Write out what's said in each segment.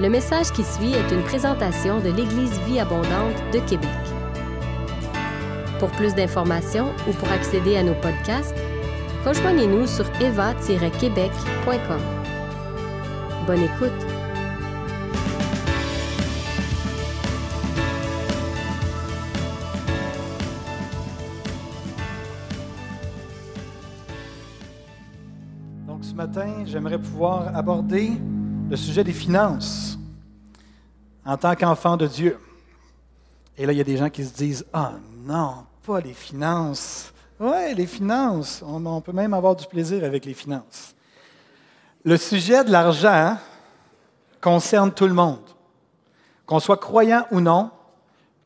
Le message qui suit est une présentation de l'Église Vie Abondante de Québec. Pour plus d'informations ou pour accéder à nos podcasts, rejoignez-nous sur eva-québec.com. Bonne écoute! Donc ce matin, j'aimerais pouvoir aborder le sujet des finances en tant qu'enfant de Dieu. Et là, il y a des gens qui se disent Ah non, pas les finances. Oui, les finances. On, peut même avoir du plaisir avec les finances. Le sujet de l'argent concerne tout le monde. Qu'on soit croyant ou non,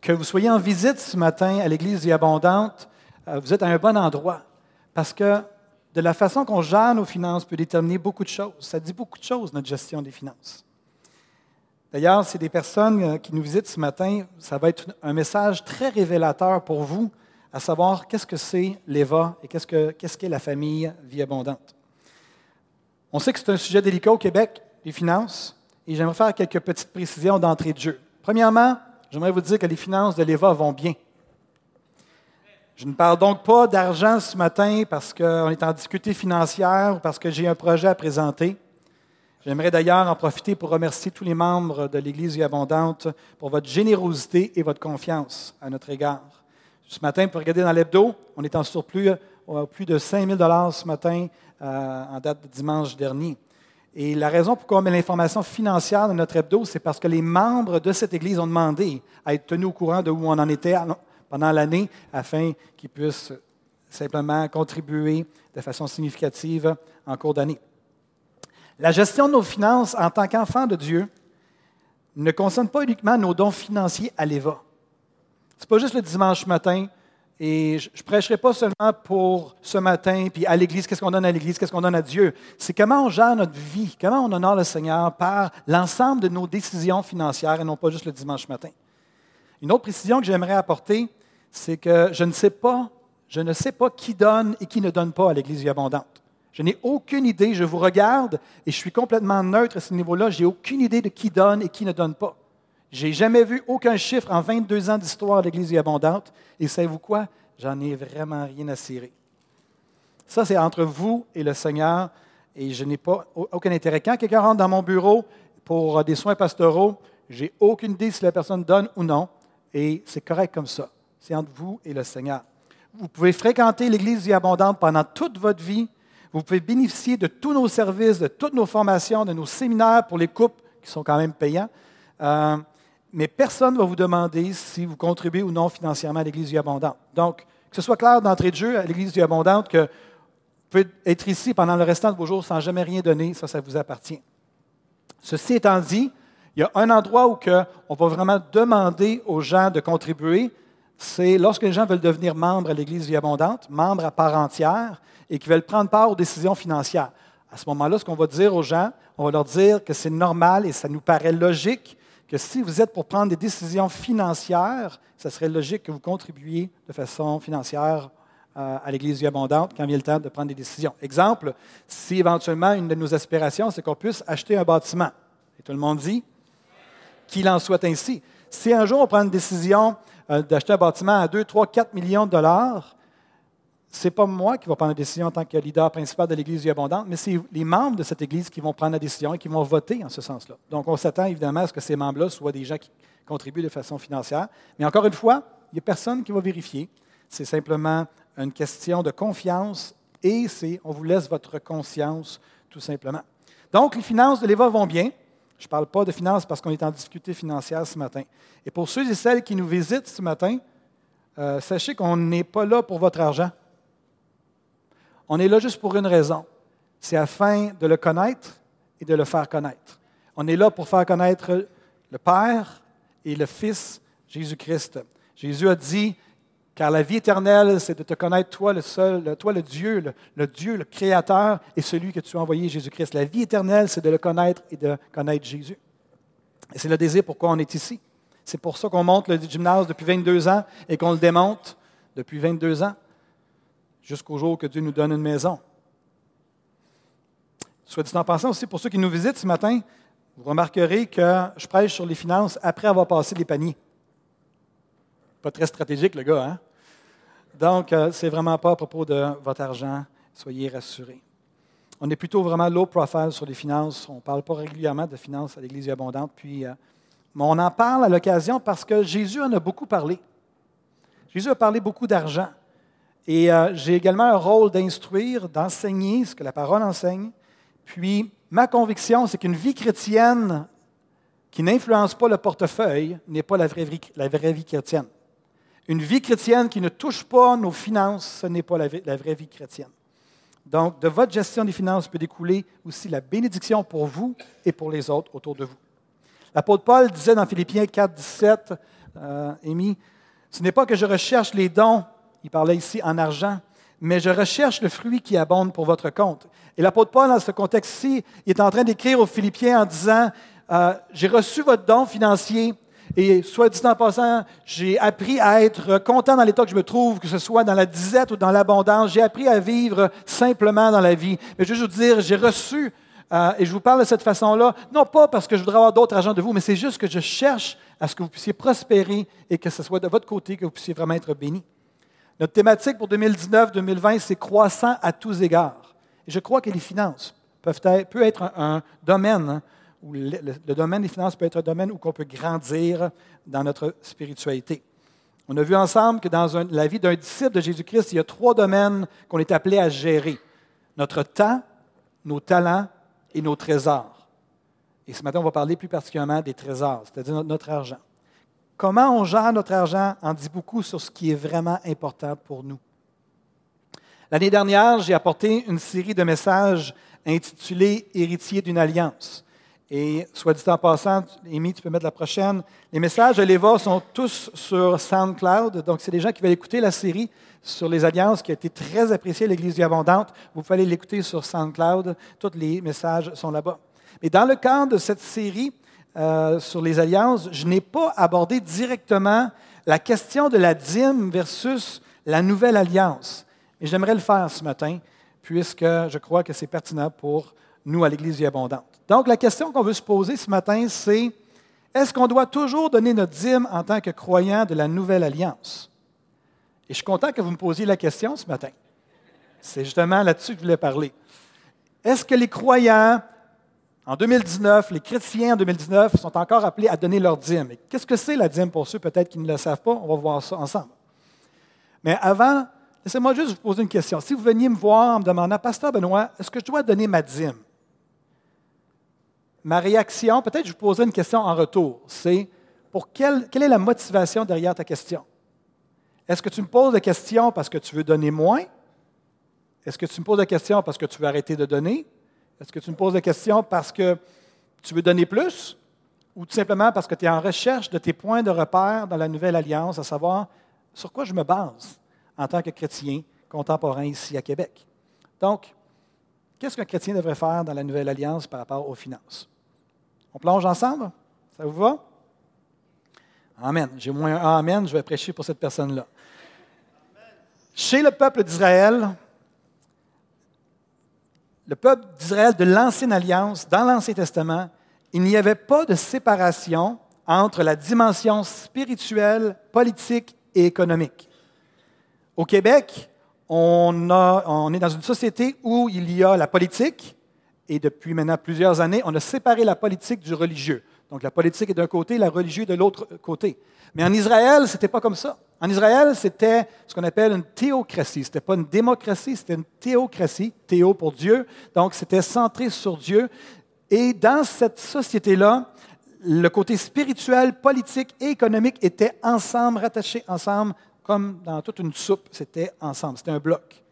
que vous soyez en visite ce matin à l'Église vie Abondante, euh, vous êtes à un bon endroit. Parce que de la façon qu'on gère nos finances peut déterminer beaucoup de choses. Ça dit beaucoup de choses, notre gestion des finances. D'ailleurs, c'est des personnes euh, qui nous visitent ce matin, ça va être un message très révélateur pour vous, à savoir qu'est-ce que c'est l'EVA et qu'est-ce qu'est -ce la famille Vie Abondante. On sait que c'est un sujet délicat au Québec, les finances, et j'aimerais faire quelques petites précisions d'entrée de jeu. Premièrement, j'aimerais vous dire que les finances de l'EVA vont bien. Je ne parle donc pas d'argent ce matin parce qu'on est en difficulté financière ou parce que j'ai un projet à présenter. J'aimerais d'ailleurs en profiter pour remercier tous les membres de l'Église Abondante pour votre générosité et votre confiance à notre égard. Ce matin, pour regarder dans l'hebdo, on est en surplus à plus de 5 000 ce matin euh, en date de dimanche dernier. Et la raison pourquoi on met l'information financière dans notre hebdo, c'est parce que les membres de cette Église ont demandé à être tenus au courant de où on en était pendant l'année afin qu'ils puissent simplement contribuer de façon significative en cours d'année. La gestion de nos finances en tant qu'enfants de Dieu ne concerne pas uniquement nos dons financiers à l'EVA. Ce n'est pas juste le dimanche matin, et je ne prêcherai pas seulement pour ce matin, puis à l'Église, qu'est-ce qu'on donne à l'Église, qu'est-ce qu'on donne à Dieu. C'est comment on gère notre vie, comment on honore le Seigneur par l'ensemble de nos décisions financières et non pas juste le dimanche matin. Une autre précision que j'aimerais apporter, c'est que je ne sais pas, je ne sais pas qui donne et qui ne donne pas à l'Église abondante. Je n'ai aucune idée, je vous regarde et je suis complètement neutre à ce niveau-là, j'ai aucune idée de qui donne et qui ne donne pas. J'ai jamais vu aucun chiffre en 22 ans d'histoire de l'Église abondante et savez-vous quoi? J'en ai vraiment rien à cirer. Ça, c'est entre vous et le Seigneur et je n'ai pas aucun intérêt. Quand quelqu'un rentre dans mon bureau pour des soins pastoraux, j'ai aucune idée si la personne donne ou non et c'est correct comme ça. C'est entre vous et le Seigneur. Vous pouvez fréquenter l'Église vie abondante pendant toute votre vie. Vous pouvez bénéficier de tous nos services, de toutes nos formations, de nos séminaires pour les couples qui sont quand même payants. Euh, mais personne ne va vous demander si vous contribuez ou non financièrement à l'Église vie abondante. Donc, que ce soit clair d'entrée de jeu à l'Église vie abondante que vous pouvez être ici pendant le restant de vos jours sans jamais rien donner, ça, ça vous appartient. Ceci étant dit, il y a un endroit où on va vraiment demander aux gens de contribuer, c'est lorsque les gens veulent devenir membres à l'Église Vie Abondante, membres à part entière, et qui veulent prendre part aux décisions financières. À ce moment-là, ce qu'on va dire aux gens, on va leur dire que c'est normal et ça nous paraît logique que si vous êtes pour prendre des décisions financières, ce serait logique que vous contribuiez de façon financière euh, à l'Église Vie Abondante quand vient le temps de prendre des décisions. Exemple, si éventuellement une de nos aspirations, c'est qu'on puisse acheter un bâtiment. Et tout le monde dit qu'il en soit ainsi. Si un jour on prend une décision d'acheter un bâtiment à 2, 3, 4 millions de dollars, ce n'est pas moi qui vais prendre la décision en tant que leader principal de l'Église du Abondante, mais c'est les membres de cette Église qui vont prendre la décision et qui vont voter en ce sens-là. Donc, on s'attend évidemment à ce que ces membres-là soient des gens qui contribuent de façon financière. Mais encore une fois, il n'y a personne qui va vérifier. C'est simplement une question de confiance et c'est on vous laisse votre conscience, tout simplement. Donc, les finances de l'Éva vont bien. Je ne parle pas de finances parce qu'on est en difficulté financière ce matin. Et pour ceux et celles qui nous visitent ce matin, euh, sachez qu'on n'est pas là pour votre argent. On est là juste pour une raison. C'est afin de le connaître et de le faire connaître. On est là pour faire connaître le Père et le Fils Jésus-Christ. Jésus a dit, car la vie éternelle, c'est de te connaître, toi le seul, toi le Dieu, le, Dieu, le Créateur, et celui que tu as envoyé, Jésus-Christ. La vie éternelle, c'est de le connaître et de connaître Jésus. Et c'est le désir pourquoi on est ici. C'est pour ça qu'on monte le gymnase depuis 22 ans et qu'on le démonte depuis 22 ans, jusqu'au jour que Dieu nous donne une maison. Soit dit en passant aussi, pour ceux qui nous visitent ce matin, Vous remarquerez que je prêche sur les finances après avoir passé les paniers. Pas très stratégique, le gars, hein? Donc, euh, ce n'est vraiment pas à propos de votre argent. Soyez rassurés. On est plutôt vraiment low profile sur les finances. On ne parle pas régulièrement de finances à l'Église abondante. Puis, euh, mais on en parle à l'occasion parce que Jésus en a beaucoup parlé. Jésus a parlé beaucoup d'argent. Et euh, j'ai également un rôle d'instruire, d'enseigner ce que la parole enseigne. Puis, ma conviction, c'est qu'une vie chrétienne qui n'influence pas le portefeuille n'est pas la vraie, vie, chrétienne. Une vie chrétienne qui ne touche pas nos finances, ce n'est pas la, vraie vie chrétienne. Donc, de votre gestion des finances peut découler aussi la bénédiction pour vous et pour les autres autour de vous. L'apôtre Paul disait dans Philippiens 4, 17, euh, ce n'est pas que je recherche les dons, il parlait ici en argent, mais je recherche le fruit qui abonde pour votre compte. Et l'apôtre Paul, dans ce contexte-ci, est en train d'écrire aux Philippiens en disant, euh, j'ai reçu votre don financier, et soit dit en passant, j'ai appris à être content dans l'état que je me trouve, que ce soit dans la disette ou dans l'abondance. J'ai appris à vivre simplement dans la vie. Mais je juste vous dire, j'ai reçu, euh, et je vous parle de cette façon-là, non pas parce que je voudrais avoir d'autres agents de vous, mais c'est juste que je cherche à ce que vous puissiez prospérer et que ce soit de votre côté que vous puissiez vraiment être béni. Notre thématique pour 2019-2020, c'est croissant à tous égards. Et je crois que les finances peuvent être un, domaine hein, où le, domaine des finances peut être un domaine où on peut grandir dans notre spiritualité. On a vu ensemble que dans la vie d'un disciple de Jésus-Christ, il y a trois domaines qu'on est appelé à gérer. Notre temps, nos talents et nos trésors. Et ce matin, on va parler plus particulièrement des trésors, c'est-à-dire notre argent. Comment on gère notre argent en dit beaucoup sur ce qui est vraiment important pour nous. L'année dernière, j'ai apporté une série de messages intitulés Héritier d'une alliance. Et soit dit en passant, Amy, tu peux mettre la prochaine. Les messages de l'EVA sont tous sur SoundCloud. Donc, c'est des gens qui veulent écouter la série sur les alliances qui a été très appréciée à l'Église du Abondante. Vous pouvez aller l'écouter sur SoundCloud. Tous les messages sont là-bas. Mais dans le cadre de cette série euh, sur les alliances, je n'ai pas abordé directement la question de la dîme versus la nouvelle alliance. Et j'aimerais le faire ce matin, puisque je crois que c'est pertinent pour nous à l'Église du Abondante. Donc, la question qu'on veut se poser ce matin, c'est est-ce qu'on doit toujours donner notre dîme en tant que croyant de la nouvelle alliance? Et je suis content que vous me posiez la question ce matin. C'est justement là-dessus que je voulais parler. Est-ce que les croyants en 2019, les chrétiens en 2019 sont encore appelés à donner leur dîme? Qu'est-ce que c'est la dîme pour ceux peut-être qui ne le savent pas? On va voir ça ensemble. Mais avant, laissez-moi juste vous poser une question. Si vous veniez me voir en me demandant, Pasteur Benoît, est-ce que je dois donner ma dîme? Ma réaction, peut-être je vous poserai une question en retour, c'est pour quelle, quelle est la motivation derrière ta question? Est-ce que tu me poses la question parce que tu veux donner moins? Est-ce que tu me poses la question parce que tu veux arrêter de donner? Est-ce que tu me poses la question parce que tu veux donner plus? Ou tout simplement parce que tu es en recherche de tes points de repère dans la nouvelle alliance, à savoir sur quoi je me base en tant que chrétien contemporain ici à Québec? Donc, Qu'est-ce qu'un chrétien devrait faire dans la nouvelle alliance par rapport aux finances? On plonge ensemble? Ça vous va? Amen. J'ai moins un Amen, je vais prêcher pour cette personne-là. Chez le peuple d'Israël, le peuple d'Israël de l'Ancienne Alliance, dans l'Ancien Testament, il n'y avait pas de séparation entre la dimension spirituelle, politique et économique. Au Québec, on, est dans une société où il y a la politique, et depuis maintenant plusieurs années, on a séparé la politique du religieux. Donc la politique est d'un côté, la religieux de l'autre côté. Mais en Israël, ce n'était pas comme ça. En Israël, c'était ce qu'on appelle une théocratie. Ce n'était pas une démocratie, c'était une théocratie, théo pour Dieu. Donc c'était centré sur Dieu. Et dans cette société-là, le côté spirituel, politique et économique étaient ensemble, rattachés ensemble comme dans toute une soupe, c'était ensemble, c'était un bloc.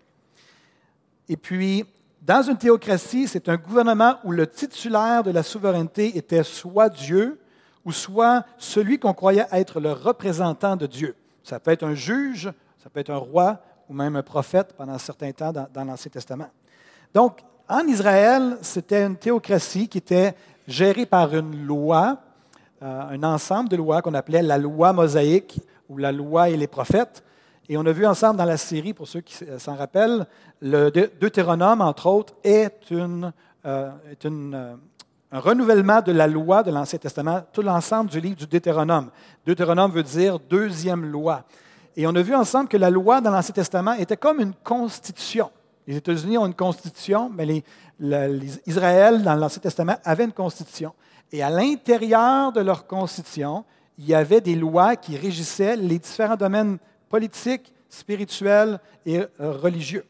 Et puis, dans une théocratie, c'est un gouvernement où le titulaire de la souveraineté était soit Dieu, ou soit celui qu'on croyait être le représentant de Dieu. Ça peut être un juge, ça peut être un roi, ou même un prophète pendant un certain temps dans, l'Ancien Testament. Donc, en Israël, c'était une théocratie qui était gérée par une loi, euh, un ensemble de lois qu'on appelait la loi mosaïque, ou la loi et les prophètes. Et on a vu ensemble dans la série, pour ceux qui s'en rappellent, le Deutéronome, entre autres, est une, euh, est euh, un renouvellement de la loi de l'Ancien Testament, tout l'ensemble du livre du Deutéronome. Deutéronome veut dire deuxième loi. Et on a vu ensemble que la loi dans l'Ancien Testament était comme une constitution. Les États-Unis ont une constitution, mais les, Israël, dans l'Ancien Testament, avait une constitution. Et à l'intérieur de leur constitution, il y avait des lois qui régissaient les différents domaines politiques, spirituels et euh, religieux.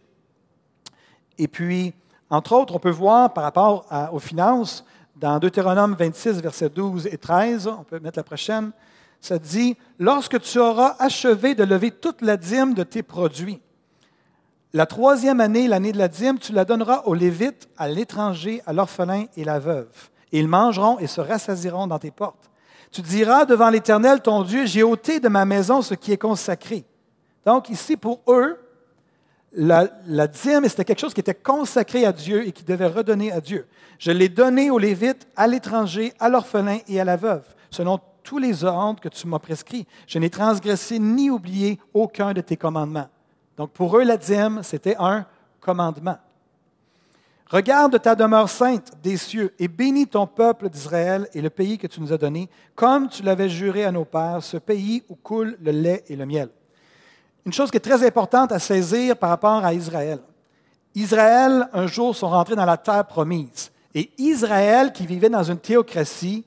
Et puis, entre autres, on peut voir par rapport aux finances, dans Deutéronome 26, versets 12 et 13, on peut mettre la prochaine, ça dit, Lorsque tu auras achevé de lever toute la dîme de tes produits, la troisième année, l'année de la dîme, tu la donneras aux Lévites, à l'étranger, à l'orphelin et la veuve. Et ils mangeront et se rassasieront dans tes portes. Tu diras devant l'Éternel, ton Dieu, j'ai ôté de ma maison ce qui est consacré. Donc ici, pour eux, la, dîme, c'était quelque chose qui était consacré à Dieu et qui devait redonner à Dieu. Je l'ai donné aux Lévites, à l'étranger, à l'orphelin et à la veuve, selon tous les ordres que tu m'as prescrits. Je n'ai transgressé ni oublié aucun de tes commandements. Donc pour eux, la dîme, c'était un commandement. Regarde ta demeure sainte des cieux et bénis ton peuple d'Israël et le pays que tu nous as donné, comme tu l'avais juré à nos pères, ce pays où coule le lait et le miel. Une chose qui est très importante à saisir par rapport à Israël. Israël, un jour, sont rentrés dans la terre promise. Et Israël, qui vivait dans une théocratie,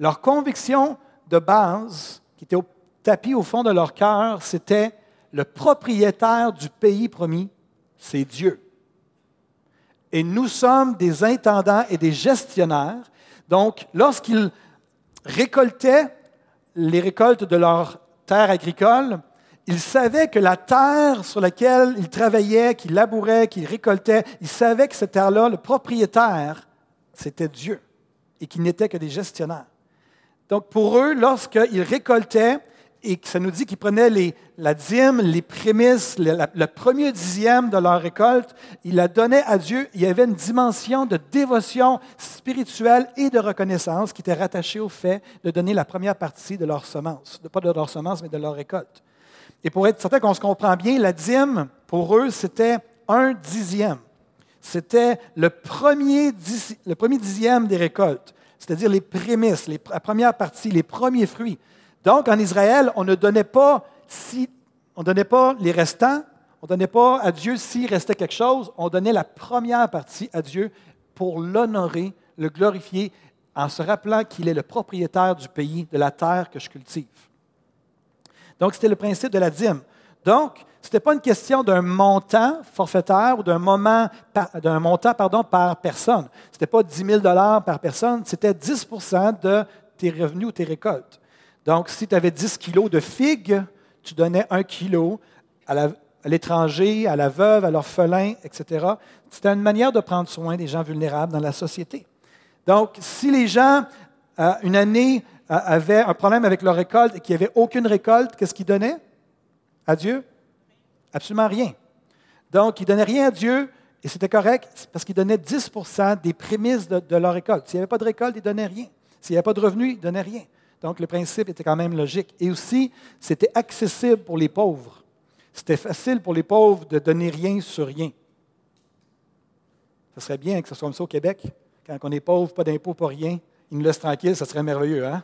leur conviction de base, qui était au tapis au fond de leur cœur, c'était le propriétaire du pays promis, c'est Dieu. Et nous sommes des intendants et des gestionnaires. Donc, lorsqu'ils récoltaient les récoltes de leur terre agricole, ils savaient que la terre sur laquelle ils travaillaient, qu'ils labouraient, qu'ils récoltaient, ils savaient que cette terre-là, le propriétaire, c'était Dieu et qu'ils n'étaient que des gestionnaires. Donc, pour eux, lorsqu'ils récoltaient, et ça nous dit qu'ils prenaient la dîme, les prémices, le, premier dixième de leur récolte, ils la donnaient à Dieu. Il y avait une dimension de dévotion spirituelle et de reconnaissance qui était rattachée au fait de donner la première partie de leur semence, pas de leur semence, mais de leur récolte. Et pour être certain qu'on se comprend bien, la dîme, pour eux, c'était un dixième. C'était le premier, dixième des récoltes, c'est-à-dire les prémices, la première partie, les premiers fruits. Donc, en Israël, on ne donnait pas, si, on donnait pas les restants, on ne donnait pas à Dieu s'il restait quelque chose, on donnait la première partie à Dieu pour l'honorer, le glorifier, en se rappelant qu'il est le propriétaire du pays, de la terre que je cultive. Donc, c'était le principe de la dîme. Donc, ce n'était pas une question d'un montant forfaitaire ou d'un montant par personne. Ce n'était pas 10 000 par personne, c'était 10% de tes revenus ou tes récoltes. Donc, si tu avais 10 kilos de figues, tu donnais un kilo à l'étranger, à, la veuve, à l'orphelin, etc. C'était une manière de prendre soin des gens vulnérables dans la société. Donc, si les gens, euh, une année, euh, avaient un problème avec leur récolte et qu'il n'y avait aucune récolte, qu'est-ce qu'ils donnaient? À Dieu? Absolument rien. Donc, ils ne donnaient rien à Dieu et c'était correct parce qu'ils donnaient 10% des prémices de, de leur récolte. S'il n'y avait pas de récolte, ils ne donnaient rien. S'il n'y avait pas de revenus, ils ne donnaient rien. Donc, le principe était quand même logique. Et aussi, c'était accessible pour les pauvres. C'était facile pour les pauvres de donner rien sur rien. Ce serait bien que ce soit comme ça au Québec. Quand on est pauvre, pas d'impôt, pas rien, ils nous laissent tranquilles, ça serait merveilleux. Hein?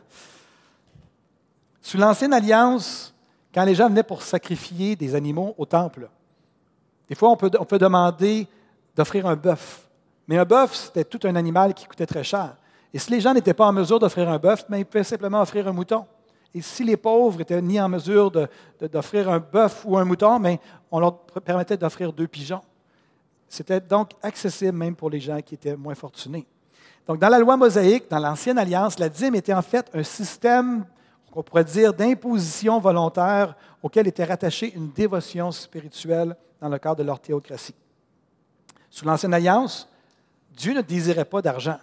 Sous l'Ancienne Alliance, quand les gens venaient pour sacrifier des animaux au temple, des fois, on peut, on peut demander d'offrir un bœuf. Mais un bœuf, c'était tout un animal qui coûtait très cher. Et si les gens n'étaient pas en mesure d'offrir un bœuf, mais ils pouvaient simplement offrir un mouton. Et si les pauvres étaient ni en mesure d'offrir un bœuf ou un mouton, mais on leur permettait d'offrir deux pigeons. C'était donc accessible même pour les gens qui étaient moins fortunés. Donc, dans la loi mosaïque, dans l'Ancienne Alliance, la dîme était en fait un système, qu'on pourrait dire, d'imposition volontaire auquel était rattachée une dévotion spirituelle dans le cadre de leur théocratie. Sous l'Ancienne Alliance, Dieu ne désirait pas d'argent.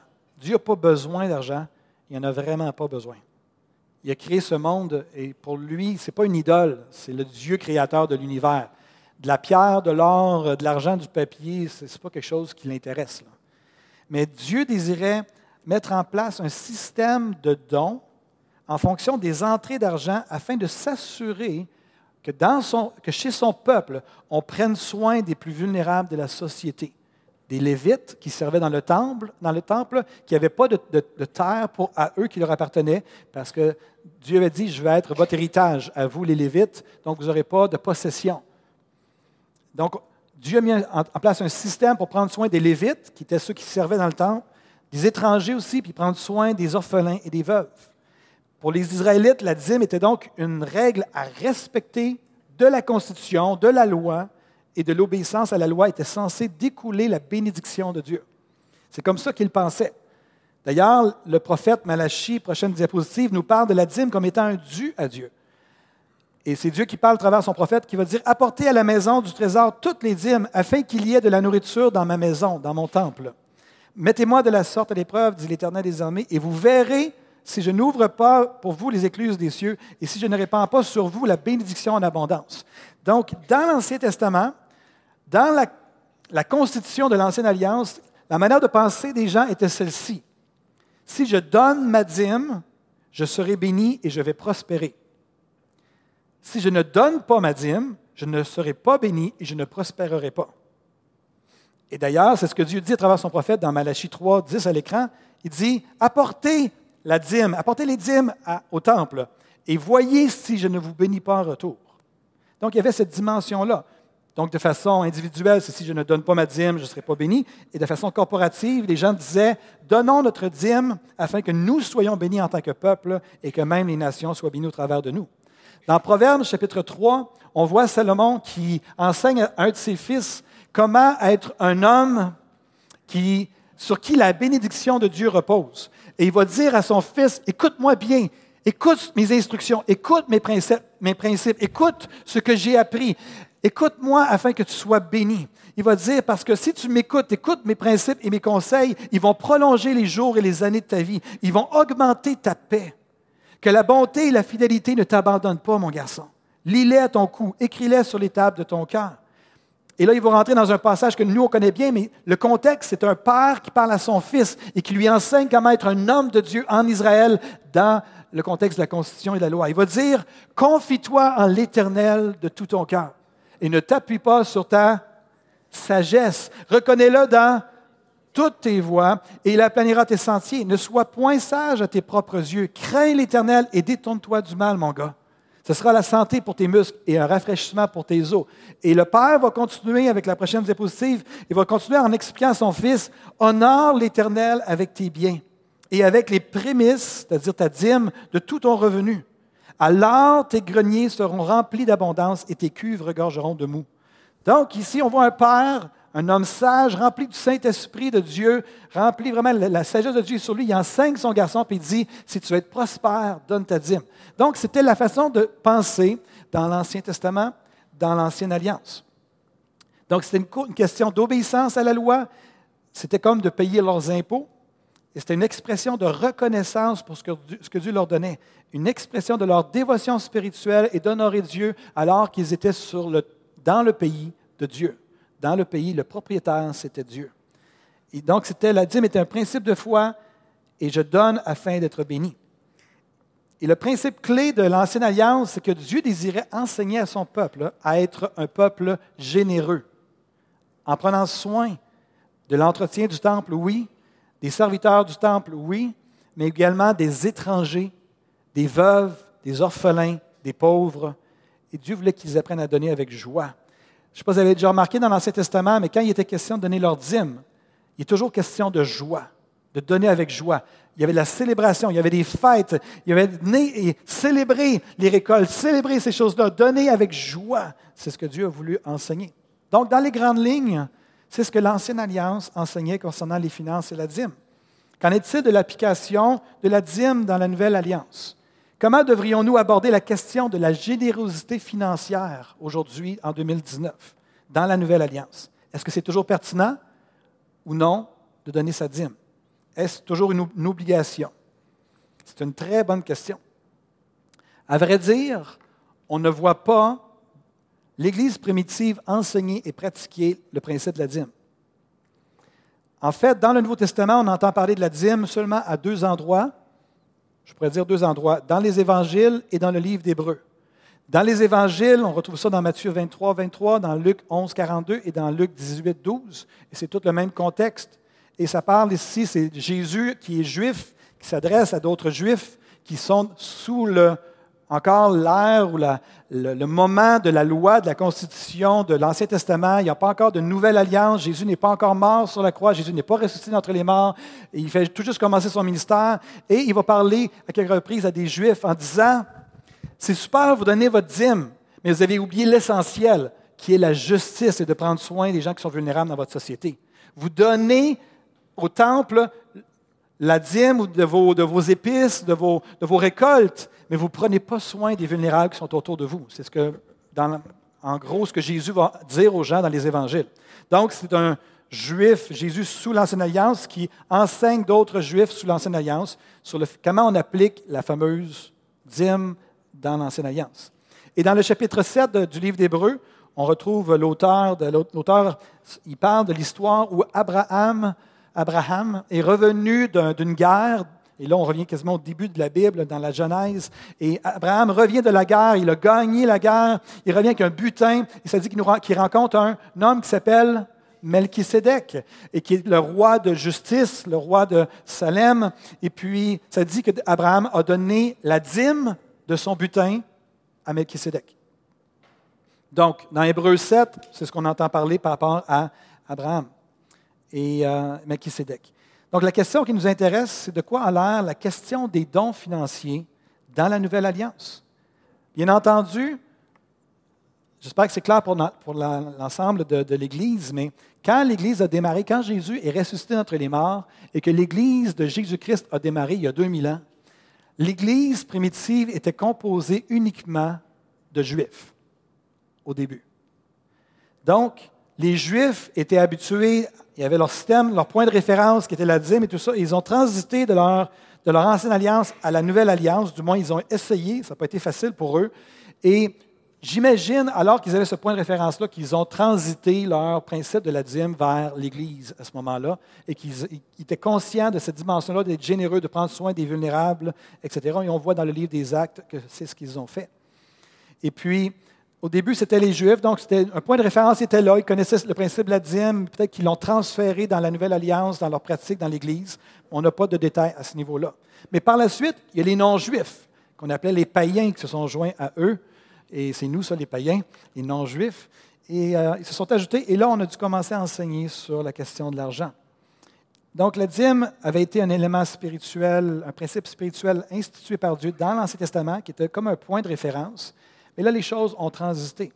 Dieu n'a pas besoin d'argent, il n'en a vraiment pas besoin. Il a créé ce monde et pour lui, ce n'est pas une idole, c'est le Dieu créateur de l'univers. De la pierre, de l'or, de l'argent, du papier, ce n'est pas quelque chose qui l'intéresse. Mais Dieu désirait mettre en place un système de dons en fonction des entrées d'argent afin de s'assurer que, que chez son peuple, on prenne soin des plus vulnérables de la société des Lévites qui servaient dans le temple, dans le temple qui n'avaient pas de, terre pour, à eux qui leur appartenait, parce que Dieu avait dit, je vais être votre héritage à vous les Lévites, donc vous n'aurez pas de possession. Donc, Dieu a mis en place un système pour prendre soin des Lévites, qui étaient ceux qui servaient dans le temple, des étrangers aussi, puis prendre soin des orphelins et des veuves. Pour les Israélites, la dîme était donc une règle à respecter de la Constitution, de la loi, et de l'obéissance à la loi était censée découler la bénédiction de Dieu. C'est comme ça qu'ils pensaient. D'ailleurs, le prophète Malachie, prochaine diapositive, nous parle de la dîme comme étant un dû à Dieu. Et c'est Dieu qui parle à travers son prophète qui va dire Apportez à la maison du trésor toutes les dîmes, afin qu'il y ait de la nourriture dans ma maison, dans mon temple. Mettez-moi de la sorte à l'épreuve, dit l'Éternel des armées, et vous verrez si je n'ouvre pas pour vous les écluses des cieux et si je ne répands pas sur vous la bénédiction en abondance. Donc, dans l'Ancien Testament, dans la, constitution de l'Ancienne Alliance, la manière de penser des gens était celle-ci. Si je donne ma dîme, je serai béni et je vais prospérer. Si je ne donne pas ma dîme, je ne serai pas béni et je ne prospérerai pas. Et d'ailleurs, c'est ce que Dieu dit à travers son prophète dans Malachie 3, 10 à l'écran. Il dit Apportez la dîme, apportez les dîmes au temple et voyez si je ne vous bénis pas en retour. Donc, il y avait cette dimension-là. Donc, de façon individuelle, si je ne donne pas ma dîme, je ne serai pas béni. Et de façon corporative, les gens disaient Donnons notre dîme afin que nous soyons bénis en tant que peuple et que même les nations soient bénies au travers de nous. Dans Proverbes chapitre 3, on voit Salomon qui enseigne à un de ses fils comment être un homme qui, sur qui la bénédiction de Dieu repose. Et il va dire à son fils Écoute-moi bien, écoute mes instructions, écoute mes principes, mes principes écoute ce que j'ai appris. Écoute-moi afin que tu sois béni. Il va dire, parce que si tu m'écoutes, écoute mes principes et mes conseils, ils vont prolonger les jours et les années de ta vie. Ils vont augmenter ta paix. Que la bonté et la fidélité ne t'abandonnent pas, mon garçon. Lis-les à ton cou, écris-les sur les tables de ton cœur. Et là, il va rentrer dans un passage que nous, on connaît bien, mais le contexte, c'est un père qui parle à son fils et qui lui enseigne comment être un homme de Dieu en Israël dans le contexte de la Constitution et de la loi. Il va dire, confie-toi en l'Éternel de tout ton cœur et ne t'appuie pas sur ta sagesse. Reconnais-le dans toutes tes voies et il aplanira tes sentiers. Ne sois point sage à tes propres yeux. Crains l'Éternel et détourne-toi du mal, mon gars. Ce sera la santé pour tes muscles et un rafraîchissement pour tes os. Et le Père va continuer avec la prochaine diapositive. Il va continuer en expliquant à son fils Honore l'Éternel avec tes biens et avec les prémices, c'est-à-dire ta dîme, de tout ton revenu. Alors tes greniers seront remplis d'abondance et tes cuves regorgeront de mou. Donc ici, on voit un père, un homme sage, rempli du Saint-Esprit de Dieu, rempli vraiment, la sagesse de Dieu sur lui. Il enseigne son garçon, puis il dit, si tu veux être prospère, donne ta dîme. Donc c'était la façon de penser dans l'Ancien Testament, dans l'Ancienne Alliance. Donc c'était une question d'obéissance à la loi, c'était comme de payer leurs impôts, et c'était une expression de reconnaissance pour ce que, Dieu leur donnait, une expression de leur dévotion spirituelle et d'honorer Dieu alors qu'ils étaient dans le pays de Dieu. Dans le pays, le propriétaire, c'était Dieu. Et donc, c'était, la dîme était un principe de foi et je donne afin d'être béni. Et le principe clé de l'Ancienne Alliance, c'est que Dieu désirait enseigner à son peuple à être un peuple généreux, en prenant soin de l'entretien du temple, oui, des serviteurs du temple, oui, mais également des étrangers, des veuves, des orphelins, des pauvres. Et Dieu voulait qu'ils apprennent à donner avec joie. Je ne sais pas si vous avez déjà remarqué dans l'Ancien Testament, mais quand il était question de donner leur dîme, il est toujours question de joie, de donner avec joie. Il y avait la célébration, il y avait des fêtes, il y avait et célébrer les récoltes, célébrer ces choses-là, donner avec joie. C'est ce que Dieu a voulu enseigner. Donc, dans les grandes lignes, c'est ce que l'Ancienne Alliance enseignait concernant les finances et la dîme. Qu'en est-il de l'application de la dîme dans la Nouvelle Alliance? Comment devrions-nous aborder la question de la générosité financière aujourd'hui, en 2019, dans la Nouvelle Alliance? Est-ce que c'est toujours pertinent ou non de donner sa dîme? Est-ce toujours une, une obligation? C'est une très bonne question. À vrai dire, on ne voit pas l'Église primitive enseignait et pratiquait le principe de la dîme. En fait, dans le Nouveau Testament, on entend parler de la dîme seulement à deux endroits. Je pourrais dire deux endroits, dans les évangiles et dans le livre d'Hébreu. Dans les évangiles, on retrouve ça dans Matthieu 23, 23, dans Luc 11, 42 et dans Luc 18, 12. Et c'est tout le même contexte. Et ça parle ici, c'est Jésus qui est juif, qui s'adresse à d'autres juifs qui sont sous le, encore l'ère ou le, moment de la loi, de la constitution, de l'Ancien Testament. Il n'y a pas encore de nouvelle alliance. Jésus n'est pas encore mort sur la croix. Jésus n'est pas ressuscité d'entre les morts. il fait tout juste commencer son ministère. Et il va parler à quelques reprises à des Juifs en disant, c'est super, vous donnez votre dîme, mais vous avez oublié l'essentiel, qui est la justice et de prendre soin des gens qui sont vulnérables dans votre société. Vous donnez au temple la dîme vos, de vos épices, de vos, récoltes, mais vous ne prenez pas soin des vulnérables qui sont autour de vous. C'est ce que, en gros, ce que Jésus va dire aux gens dans les évangiles. Donc, c'est un juif, Jésus sous l'Ancienne Alliance, qui enseigne d'autres juifs sous l'Ancienne Alliance sur comment on applique la fameuse dîme dans l'Ancienne Alliance. Et dans le chapitre 7 du livre d'Hébreu, on retrouve l'auteur, l'auteur, il parle de l'histoire où Abraham, Abraham est revenu d'une guerre et là, on revient quasiment au début de la Bible, dans la Genèse. Et Abraham revient de la guerre, il a gagné la guerre, il revient avec un butin, et ça dit qu'il rencontre un, homme qui s'appelle Melchisédek, et qui est le roi de justice, le roi de Salem. Et puis, ça dit qu'Abraham a donné la dîme de son butin à Melchisédek. Donc, dans Hébreu 7, c'est ce qu'on entend parler par rapport à Abraham et euh. Donc la question qui nous intéresse, c'est de quoi a l'air la question des dons financiers dans la Nouvelle Alliance. Bien entendu, j'espère que c'est clair pour, l'ensemble de, de l'Église, mais quand l'Église a démarré, quand Jésus est ressuscité entre les morts et que l'Église de Jésus-Christ a démarré il y a 2000 ans, l'Église primitive était composée uniquement de Juifs au début. Donc, les Juifs étaient habitués il y avait leur système, leur point de référence qui était la dîme et tout ça. ils ont transité de leur, de leur ancienne alliance à la nouvelle alliance. Du moins, ils ont essayé. Ça n'a pas été facile pour eux. Et j'imagine, alors qu'ils avaient ce point de référence-là, qu'ils ont transité leur principe de la dîme vers l'Église à ce moment-là et qu'ils étaient conscients de cette dimension-là, d'être généreux, de prendre soin des vulnérables, etc. Et on voit dans le livre des Actes que c'est ce qu'ils ont fait. Et puis, au début, c'était les Juifs, donc c'était un point de référence était là. Ils connaissaient le principe de la dîme, peut-être qu'ils l'ont transféré dans la Nouvelle Alliance, dans leur pratique dans l'Église. On n'a pas de détails à ce niveau-là. Mais par la suite, il y a les non-juifs, qu'on appelait les païens, qui se sont joints à eux. Et c'est nous, ça, les païens, les non-juifs. Et euh, ils se sont ajoutés. Et là, on a dû commencer à enseigner sur la question de l'argent. Donc, la dîme avait été un élément spirituel, un principe spirituel institué par Dieu dans l'Ancien Testament, qui était comme un point de référence. Mais là, les choses ont transité.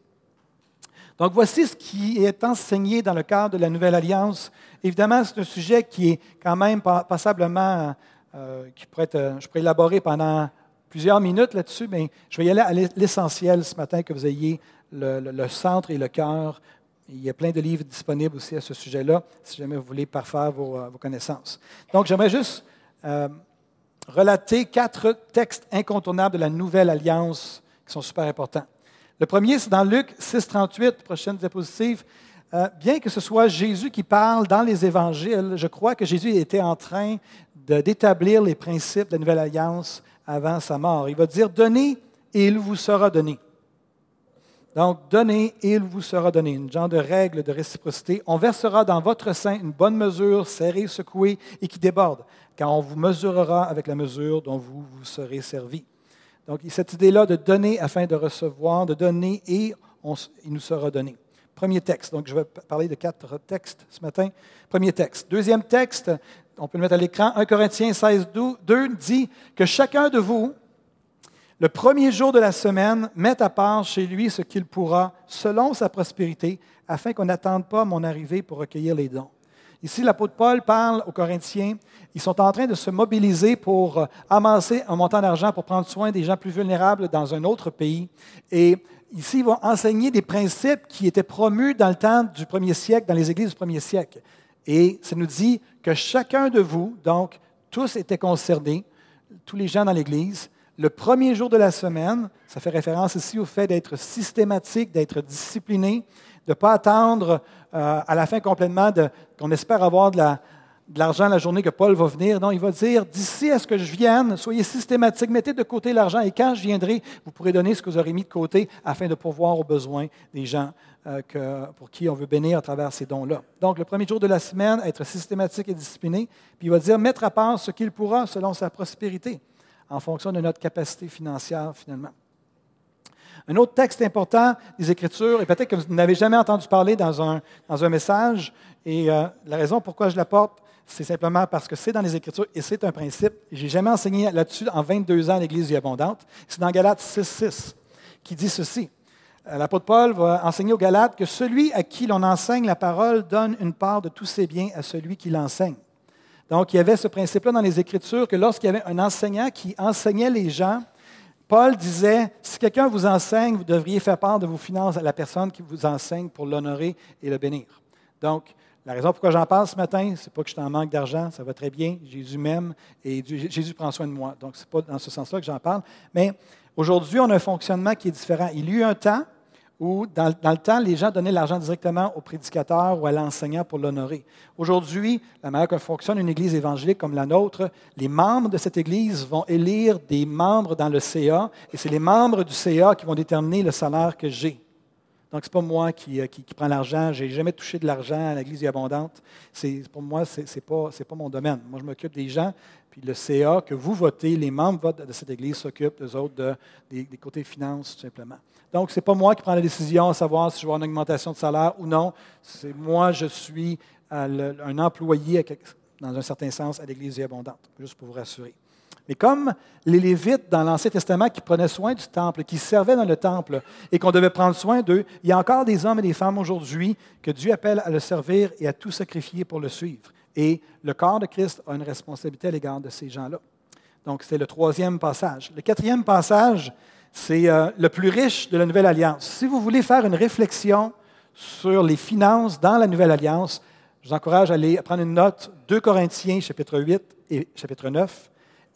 Donc, voici ce qui est enseigné dans le cadre de la Nouvelle Alliance. Évidemment, c'est un sujet qui est quand même passablement, euh, qui pourrait être, je pourrais élaborer pendant plusieurs minutes là-dessus, mais je vais y aller à l'essentiel ce matin, que vous ayez le, centre et le cœur. Il y a plein de livres disponibles aussi à ce sujet-là, si jamais vous voulez parfaire vos, euh, connaissances. Donc, j'aimerais juste euh, relater quatre textes incontournables de la Nouvelle Alliance qui sont super importants. Le premier, c'est dans Luc 6, 38, prochaine diapositive. Euh, bien que ce soit Jésus qui parle dans les évangiles, je crois que Jésus était en train d'établir les principes de la Nouvelle Alliance avant sa mort. Il va dire Donnez et il vous sera donné. Donc, donnez et il vous sera donné. Une genre de règle de réciprocité. On versera dans votre sein une bonne mesure, serrée, secouée et qui déborde, car on vous mesurera avec la mesure dont vous vous serez servi. Donc, cette idée-là de donner afin de recevoir, de donner et il nous sera donné. Premier texte. Donc, je vais parler de quatre textes ce matin. Premier texte. Deuxième texte, on peut le mettre à l'écran. 1 Corinthiens 16, 2 dit que chacun de vous, le premier jour de la semaine, mette à part chez lui ce qu'il pourra selon sa prospérité, afin qu'on n'attende pas mon arrivée pour recueillir les dons. Ici, l'apôtre Paul parle aux Corinthiens. Ils sont en train de se mobiliser pour euh, amasser un montant d'argent pour prendre soin des gens plus vulnérables dans un autre pays. Et ici, ils vont enseigner des principes qui étaient promus dans le temps du premier siècle, dans les églises du premier siècle. Et ça nous dit que chacun de vous, donc tous étaient concernés, tous les gens dans l'Église, le premier jour de la semaine, ça fait référence ici au fait d'être systématique, d'être discipliné, de ne pas attendre euh, à la fin complètement, qu'on espère avoir de la, de l'argent la journée que Paul va venir. Non, il va dire, d'ici à ce que je vienne, soyez systématiques, mettez de côté l'argent et quand je viendrai, vous pourrez donner ce que vous aurez mis de côté afin de pourvoir aux besoins des gens euh, pour qui on veut bénir à travers ces dons-là. Donc, le premier jour de la semaine, être systématique et discipliné, puis il va dire, mettre à part ce qu'il pourra selon sa prospérité, en fonction de notre capacité financière finalement. Un autre texte important des Écritures, et peut-être que vous n'avez jamais entendu parler dans un, dans un message, et euh, la raison pourquoi je l'apporte, c'est simplement parce que c'est dans les Écritures et c'est un principe. Je n'ai jamais enseigné là-dessus en 22 ans à l'Église abondante. C'est dans Galates 6.6 qui dit ceci. Euh, l'apôtre Paul va enseigner aux Galates que celui à qui l'on enseigne la parole donne une part de tous ses biens à celui qui l'enseigne. Donc, il y avait ce principe-là dans les Écritures que lorsqu'il y avait un enseignant qui enseignait les gens, Paul disait, si quelqu'un vous enseigne, vous devriez faire part de vos finances à la personne qui vous enseigne pour l'honorer et le bénir. Donc, la raison pourquoi j'en parle ce matin, ce n'est pas que je suis en manque d'argent, ça va très bien, Jésus m'aime et Jésus prend soin de moi. Donc, ce n'est pas dans ce sens-là que j'en parle. Mais aujourd'hui, on a un fonctionnement qui est différent. Il y a eu un temps où, dans, le temps, les gens donnaient l'argent directement au prédicateur ou à l'enseignant pour l'honorer. Aujourd'hui, la manière que fonctionne une église évangélique comme la nôtre, les membres de cette église vont élire des membres dans le CA, et c'est les membres du CA qui vont déterminer le salaire que j'ai. Donc, ce n'est pas moi qui, euh, qui, qui prends l'argent. Je n'ai jamais touché de l'argent à l'Église abondante. Pour moi, ce n'est pas, mon domaine. Moi, je m'occupe des gens. Puis le CA que vous votez, les membres de cette Église s'occupent, des autres, de, des, côtés finances, tout simplement. Donc, ce n'est pas moi qui prends la décision à savoir si je vais avoir une augmentation de salaire ou non. C'est moi, je suis euh, un employé, dans un certain sens, à l'Église abondante, juste pour vous rassurer. Mais comme les Lévites dans l'Ancien Testament qui prenaient soin du temple, qui servaient dans le temple et qu'on devait prendre soin d'eux, il y a encore des hommes et des femmes aujourd'hui que Dieu appelle à le servir et à tout sacrifier pour le suivre. Et le corps de Christ a une responsabilité à l'égard de ces gens-là. Donc, c'est le troisième passage. Le quatrième passage, c'est euh, le plus riche de la Nouvelle Alliance. Si vous voulez faire une réflexion sur les finances dans la Nouvelle Alliance, je vous encourage à aller prendre une note, 2 Corinthiens, chapitre 8 et chapitre 9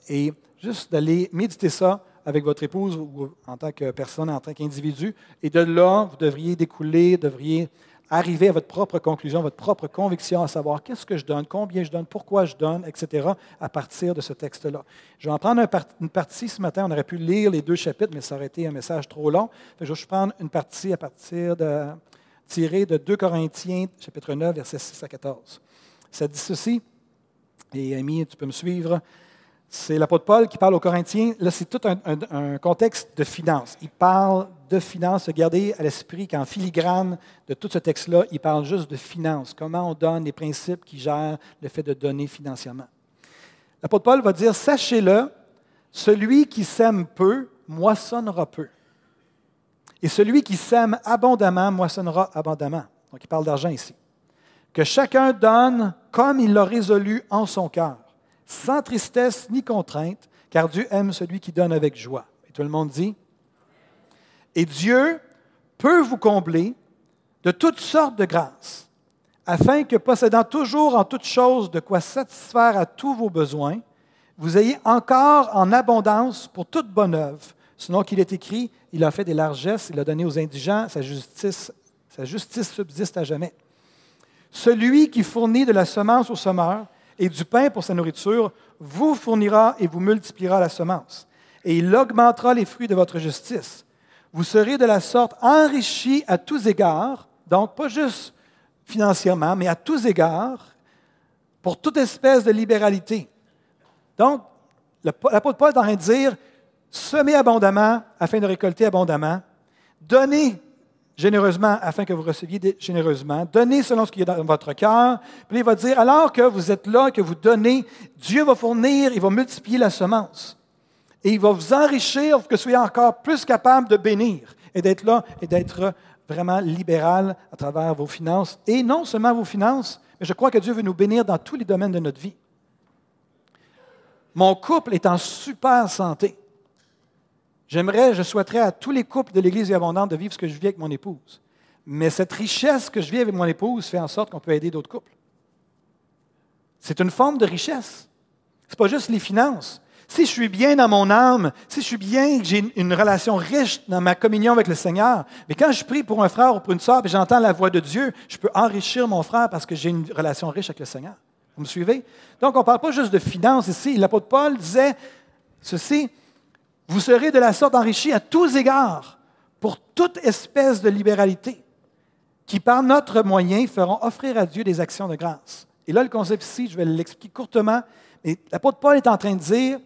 et juste d'aller méditer ça avec votre épouse ou en tant que personne, en tant qu'individu. Et de là, vous devriez découler, devriez arriver à votre propre conclusion, votre propre conviction, à savoir qu'est-ce que je donne, combien je donne, pourquoi je donne, etc., à partir de ce texte-là. Je vais en prendre une partie ce matin. On aurait pu lire les deux chapitres, mais ça aurait été un message trop long. Je vais prendre une partie à partir de, tirée de 2 Corinthiens, chapitre 9, versets 6 à 14. Ça dit ceci, et Amy, tu peux me suivre. C'est l'apôtre Paul qui parle aux Corinthiens. Là, c'est tout un, contexte de finance. Il parle de finance. Gardez à l'esprit qu'en filigrane de tout ce texte-là, il parle juste de finance. Comment on donne les principes qui gèrent le fait de donner financièrement. L'apôtre Paul va dire Sachez-le, celui qui sème peu moissonnera peu. Et celui qui sème abondamment moissonnera abondamment. Donc, il parle d'argent ici. Que chacun donne comme il l'a résolu en son cœur sans tristesse ni contrainte, car Dieu aime celui qui donne avec joie. Et tout le monde dit, et Dieu peut vous combler de toutes sortes de grâces, afin que, possédant toujours en toutes choses de quoi satisfaire à tous vos besoins, vous ayez encore en abondance pour toute bonne œuvre. Sinon qu'il est écrit, il a fait des largesses, il a donné aux indigents, sa justice, sa justice subsiste à jamais. Celui qui fournit de la semence au semeur et du pain pour sa nourriture, vous fournira et vous multipliera la semence. Et il augmentera les fruits de votre justice. Vous serez de la sorte enrichis à tous égards, donc pas juste financièrement, mais à tous égards, pour toute espèce de libéralité. Donc, l'apôtre Paul est en train de dire, semez abondamment afin de récolter abondamment, donnez généreusement afin que vous receviez généreusement. Donnez selon ce qu'il y a dans votre cœur. Puis il va dire, alors que vous êtes là, que vous donnez, Dieu va fournir, il va multiplier la semence. Et il va vous enrichir pour que vous soyez encore plus capable de bénir et d'être là et d'être vraiment libéral à travers vos finances. Et non seulement vos finances, mais je crois que Dieu veut nous bénir dans tous les domaines de notre vie. Mon couple est en super santé. J'aimerais, je souhaiterais à tous les couples de l'Église abondante de vivre ce que je vis avec mon épouse. Mais cette richesse que je vis avec mon épouse fait en sorte qu'on peut aider d'autres couples. C'est une forme de richesse. Ce n'est pas juste les finances. Si je suis bien dans mon âme, si je suis bien, que j'ai une relation riche dans ma communion avec le Seigneur, mais quand je prie pour un frère ou pour une soeur et j'entends la voix de Dieu, je peux enrichir mon frère parce que j'ai une relation riche avec le Seigneur. Vous me suivez? Donc, on ne parle pas juste de finances ici. L'apôtre Paul disait ceci, vous serez de la sorte enrichis à tous égards pour toute espèce de libéralité, qui par notre moyen feront offrir à Dieu des actions de grâce. Et là, le concept ici, je vais l'expliquer courtement, mais l'apôtre Paul est en train de dire,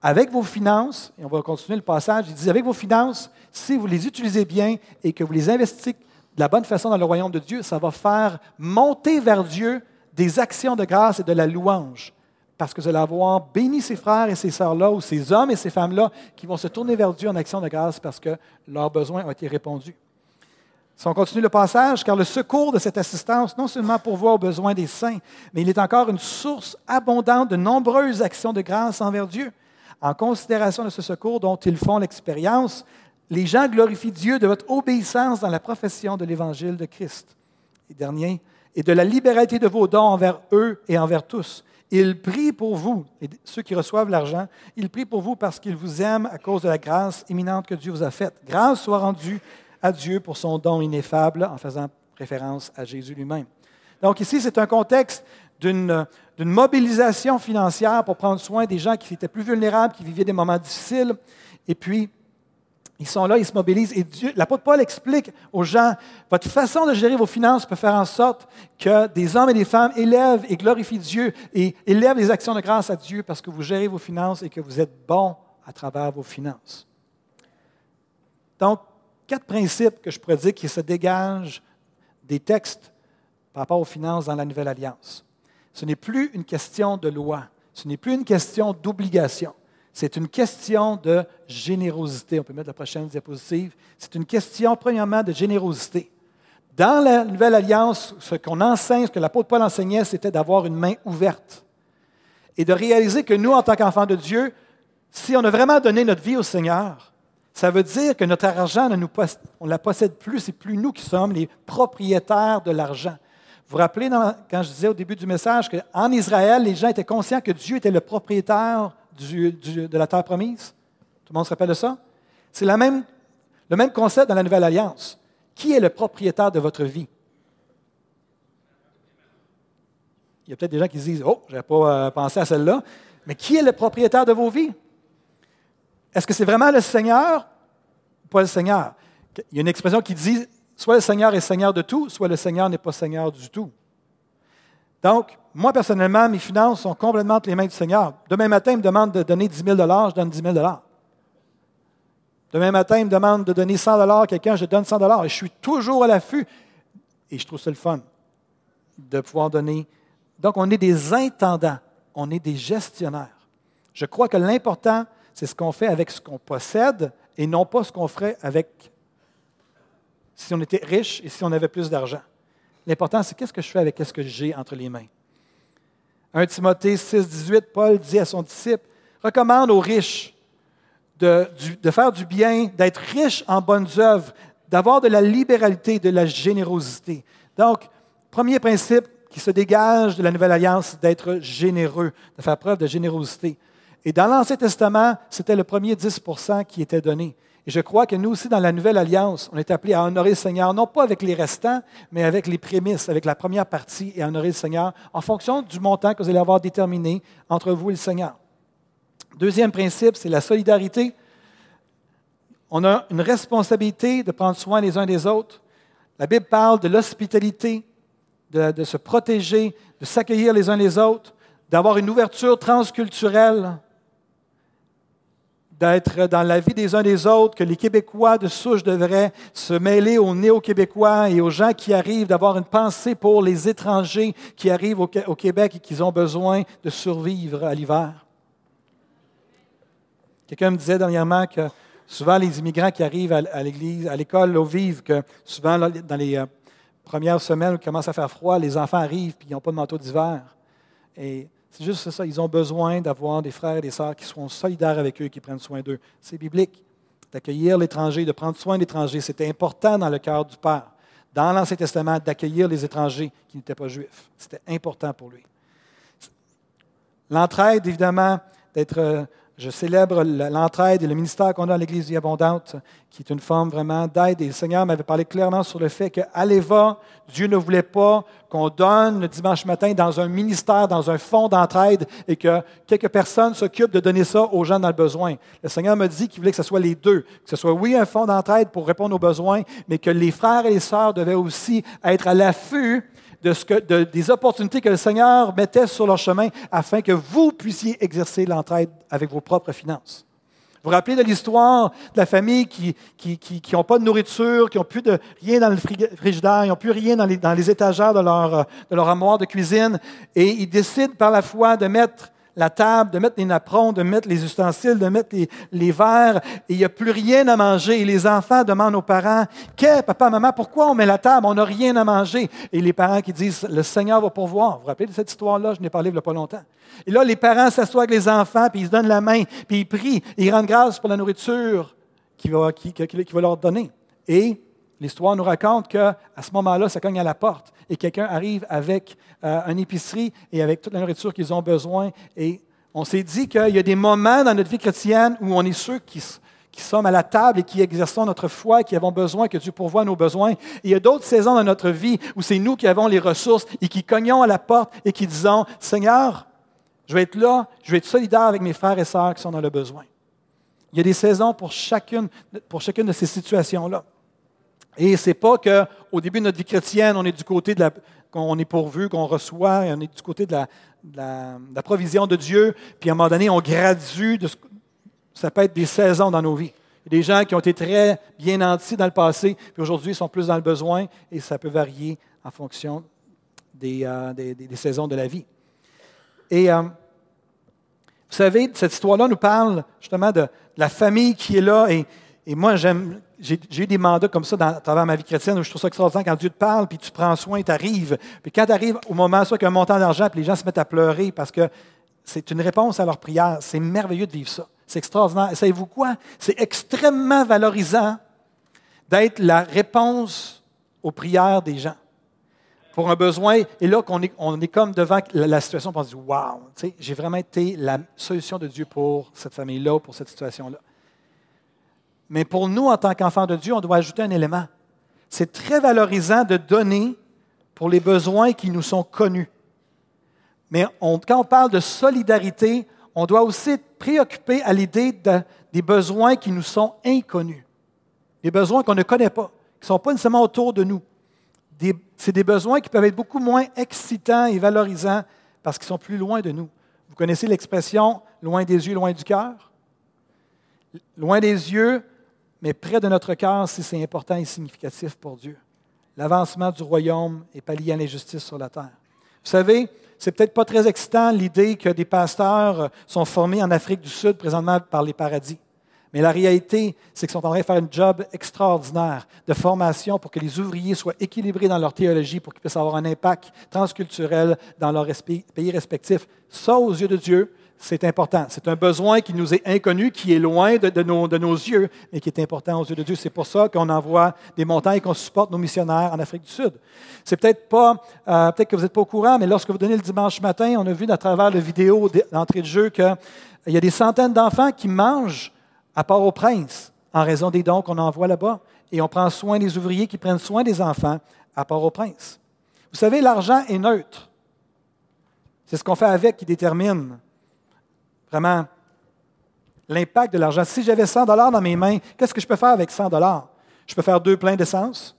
avec vos finances, et on va continuer le passage, il dit, avec vos finances, si vous les utilisez bien et que vous les investissez de la bonne façon dans le royaume de Dieu, ça va faire monter vers Dieu des actions de grâce et de la louange. Parce que vous allez avoir béni ces frères et ces sœurs-là, ou ces hommes et ces femmes-là, qui vont se tourner vers Dieu en action de grâce parce que leurs besoins ont été répondus. Si on continue le passage, car le secours de cette assistance, non seulement pourvoit aux besoins des saints, mais il est encore une source abondante de nombreuses actions de grâce envers Dieu. En considération de ce secours dont ils font l'expérience, les gens glorifient Dieu de votre obéissance dans la profession de l'évangile de Christ. Et dernier, et de la libéralité de vos dons envers eux et envers tous. Ils prient pour vous, et ceux qui reçoivent l'argent, ils prient pour vous parce qu'ils vous aiment à cause de la grâce imminente que Dieu vous a faite. Grâce soit rendue à Dieu pour son don ineffable en faisant référence à Jésus lui-même. Donc ici, c'est un contexte d'une mobilisation financière pour prendre soin des gens qui étaient plus vulnérables, qui vivaient des moments difficiles. Et puis, ils sont là, ils se mobilisent. Et l'apôtre Paul explique aux gens, votre façon de gérer vos finances peut faire en sorte que des hommes et des femmes élèvent et glorifient Dieu et élèvent les actions de grâce à Dieu parce que vous gérez vos finances et que vous êtes bon à travers vos finances. Donc, quatre principes que je pourrais dire qui se dégagent des textes par rapport aux finances dans la Nouvelle Alliance. Ce n'est plus une question de loi, ce n'est plus une question d'obligation. C'est une question de générosité. On peut mettre la prochaine diapositive. C'est une question, premièrement, de générosité. Dans la Nouvelle Alliance, ce qu'on enseigne, ce que l'apôtre Paul enseignait, c'était d'avoir une main ouverte et de réaliser que nous, en tant qu'enfants de Dieu, si on a vraiment donné notre vie au Seigneur, ça veut dire que notre argent, on ne la possède plus, c'est plus nous qui sommes les propriétaires de l'argent. Vous vous rappelez quand je disais au début du message qu'en Israël, les gens étaient conscients que Dieu était le propriétaire de la terre promise? Tout le monde se rappelle de ça? C'est le même concept dans la Nouvelle Alliance. Qui est le propriétaire de votre vie? Il y a peut-être des gens qui se disent Oh, je n'avais pas euh, pensé à celle-là. Mais qui est le propriétaire de vos vies? Est-ce que c'est vraiment le Seigneur ou pas le Seigneur? Il y a une expression qui dit soit le Seigneur est Seigneur de tout, soit le Seigneur n'est pas Seigneur du tout. Donc, moi, personnellement, mes finances sont complètement entre les mains du Seigneur. Demain matin, il me demande de donner 10 000 je donne 10 000 Demain matin, il me demande de donner 100 à quelqu'un, je donne 100 Et je suis toujours à l'affût. Et je trouve ça le fun de pouvoir donner. Donc, on est des intendants, on est des gestionnaires. Je crois que l'important, c'est ce qu'on fait avec ce qu'on possède et non pas ce qu'on ferait avec si on était riche et si on avait plus d'argent. L'important, c'est qu'est-ce que je fais avec ce que j'ai entre les mains. 1 Timothée 6, 18, Paul dit à son disciple, recommande aux riches de, faire du bien, d'être riches en bonnes œuvres, d'avoir de la libéralité, de la générosité. Donc, premier principe qui se dégage de la Nouvelle Alliance, d'être généreux, de faire preuve de générosité. Et dans l'Ancien Testament, c'était le premier 10% qui était donné. Et je crois que nous aussi, dans la Nouvelle Alliance, on est appelés à honorer le Seigneur, non pas avec les restants, mais avec les prémices, avec la première partie, et à honorer le Seigneur en fonction du montant que vous allez avoir déterminé entre vous et le Seigneur. Deuxième principe, c'est la solidarité. On a une responsabilité de prendre soin les uns des autres. La Bible parle de l'hospitalité, de, de se protéger, de s'accueillir les uns les autres, d'avoir une ouverture transculturelle d'être dans la vie des uns des autres, que les Québécois de souche devraient se mêler aux néo-Québécois et aux gens qui arrivent, d'avoir une pensée pour les étrangers qui arrivent au, Québec et qui ont besoin de survivre à l'hiver. Quelqu'un me disait dernièrement que souvent les immigrants qui arrivent à l'église, à l'école, au vivent que souvent dans les euh, premières semaines où il commence à faire froid, les enfants arrivent et ils n'ont pas de manteau d'hiver. Et c'est juste ça. Ils ont besoin d'avoir des frères et des sœurs qui seront solidaires avec eux qui prennent soin d'eux. C'est biblique. D'accueillir l'étranger, de prendre soin de l'étranger, c'était important dans le cœur du Père. Dans l'Ancien Testament, d'accueillir les étrangers qui n'étaient pas juifs. C'était important pour lui. L'entraide, évidemment, d'être euh, je célèbre l'entraide et le ministère qu'on a à l'Église abondante, qui est une forme vraiment d'aide. Et le Seigneur m'avait parlé clairement sur le fait qu'à Dieu ne voulait pas qu'on donne le dimanche matin dans un ministère, dans un fonds d'entraide, et que quelques personnes s'occupent de donner ça aux gens dans le besoin. Le Seigneur m'a dit qu'il voulait que ce soit les deux, que ce soit oui un fonds d'entraide pour répondre aux besoins, mais que les frères et les sœurs devaient aussi être à l'affût de ce que, des opportunités que le Seigneur mettait sur leur chemin afin que vous puissiez exercer l'entraide avec vos propres finances. Vous vous rappelez de l'histoire de la famille qui n'ont qui, qui, pas de nourriture, qui n'ont plus rien dans le frigidaire, ils n'ont plus rien dans les, dans étagères de leur, de leur armoire de cuisine, et ils décident par la foi de mettre la table, de mettre les napperons, de mettre les ustensiles, de mettre les, verres, et il n'y a plus rien à manger. Et les enfants demandent aux parents, Qu'est, papa, maman, pourquoi on met la table? On n'a rien à manger. Et les parents qui disent, le Seigneur va pourvoir. Vous vous rappelez de cette histoire-là? Je n'ai parlé il n'y a pas longtemps. Et là, les parents s'assoient avec les enfants, puis ils se donnent la main, puis ils prient, ils rendent grâce pour la nourriture qu'il va, va leur donner. Et L'histoire nous raconte qu'à ce moment-là, ça cogne à la porte et quelqu'un arrive avec euh, une épicerie et avec toute la nourriture qu'ils ont besoin. Et on s'est dit qu'il y a des moments dans notre vie chrétienne où on est ceux qui, sommes à la table et qui exerçons notre foi, qui avons besoin que Dieu pourvoie nos besoins. Et il y a d'autres saisons dans notre vie où c'est nous qui avons les ressources et qui cognons à la porte et qui disons, Seigneur, je vais être là, je vais être solidaire avec mes frères et sœurs qui sont dans le besoin. Il y a des saisons pour chacune, pour chacune de ces situations-là. Et ce n'est pas qu'au début de notre vie chrétienne, on est du côté de la, qu'on est pourvu, qu'on reçoit, et on est du côté de la, provision de Dieu, puis à un moment donné, on gradue, de ça peut être des saisons dans nos vies. Il y a des gens qui ont été très bien nantis dans le passé, puis aujourd'hui, ils sont plus dans le besoin, et ça peut varier en fonction des, euh, saisons de la vie. Et euh, vous savez, cette histoire-là nous parle justement de, la famille qui est là, et moi, j'aime j'ai eu des mandats comme ça dans, ma vie chrétienne où je trouve ça extraordinaire quand Dieu te parle, puis tu prends soin, tu arrives. Puis quand tu arrives au moment soit qu'il y a un montant d'argent, puis les gens se mettent à pleurer parce que c'est une réponse à leur prière. C'est merveilleux de vivre ça. C'est extraordinaire. Savez-vous quoi? C'est extrêmement valorisant d'être la réponse aux prières des gens pour un besoin. Et là, on est comme devant la, situation, on se dit Waouh, j'ai vraiment été la solution de Dieu pour cette famille-là, pour cette situation-là. Mais pour nous, en tant qu'enfants de Dieu, on doit ajouter un élément. C'est très valorisant de donner pour les besoins qui nous sont connus. Mais quand on parle de solidarité, on doit aussi être préoccupé à l'idée des besoins qui nous sont inconnus, des besoins qu'on ne connaît pas, qui ne sont pas nécessairement autour de nous. C'est des besoins qui peuvent être beaucoup moins excitants et valorisants parce qu'ils sont plus loin de nous. Vous connaissez l'expression loin des yeux, loin du cœur? Loin des yeux, mais près de notre cœur si c'est important et significatif pour Dieu. L'avancement du royaume est pallié à l'injustice sur la terre. Vous savez, c'est peut-être pas très excitant l'idée que des pasteurs sont formés en Afrique du Sud présentement par les paradis. Mais la réalité, c'est qu'ils sont en train de faire un job extraordinaire de formation pour que les ouvriers soient équilibrés dans leur théologie, pour qu'ils puissent avoir un impact transculturel dans leurs pays respectifs. Ça, aux yeux de Dieu, c'est important. C'est un besoin qui nous est inconnu, qui est loin de, nos, yeux, mais qui est important aux yeux de Dieu. C'est pour ça qu'on envoie des montagnes et qu'on supporte nos missionnaires en Afrique du Sud. C'est peut-être pas, euh, peut-être que vous n'êtes pas au courant, mais lorsque vous donnez le dimanche matin, on a vu à travers la vidéo d'entrée de jeu qu'il y a des centaines d'enfants qui mangent à Port-au-Prince en raison des dons qu'on envoie là-bas. Et on prend soin des ouvriers qui prennent soin des enfants à Port-au-Prince. Vous savez, l'argent est neutre. C'est ce qu'on fait avec qui détermine vraiment l'impact de l'argent. Si j'avais 100 dollars dans mes mains, qu'est-ce que je peux faire avec 100 dollars? Je peux faire deux pleins d'essence.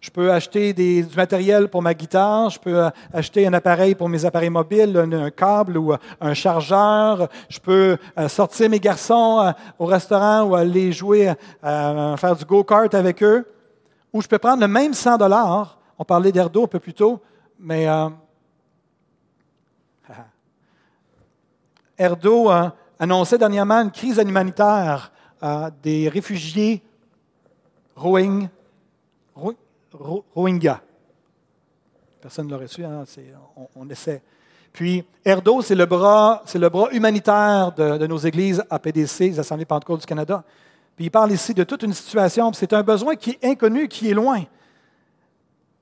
Je peux acheter du matériel pour ma guitare. Je peux euh, acheter un appareil pour mes appareils mobiles, un, câble ou euh, un chargeur. Je peux euh, sortir mes garçons au restaurant ou aller jouer, faire du go-kart avec eux. Ou je peux prendre le même 100 dollars. On parlait d'Erdo un peu plus tôt, mais Erdo a annoncé dernièrement une crise humanitaire des réfugiés Rohingya. Personne ne l'aurait su, hein, on, essaie. Puis, Erdo, c'est le bras, c'est le bras humanitaire de, nos églises APDC, les Assemblées Pentecôtes du Canada. Puis il parle ici de toute une situation. C'est un besoin qui est inconnu, qui est loin.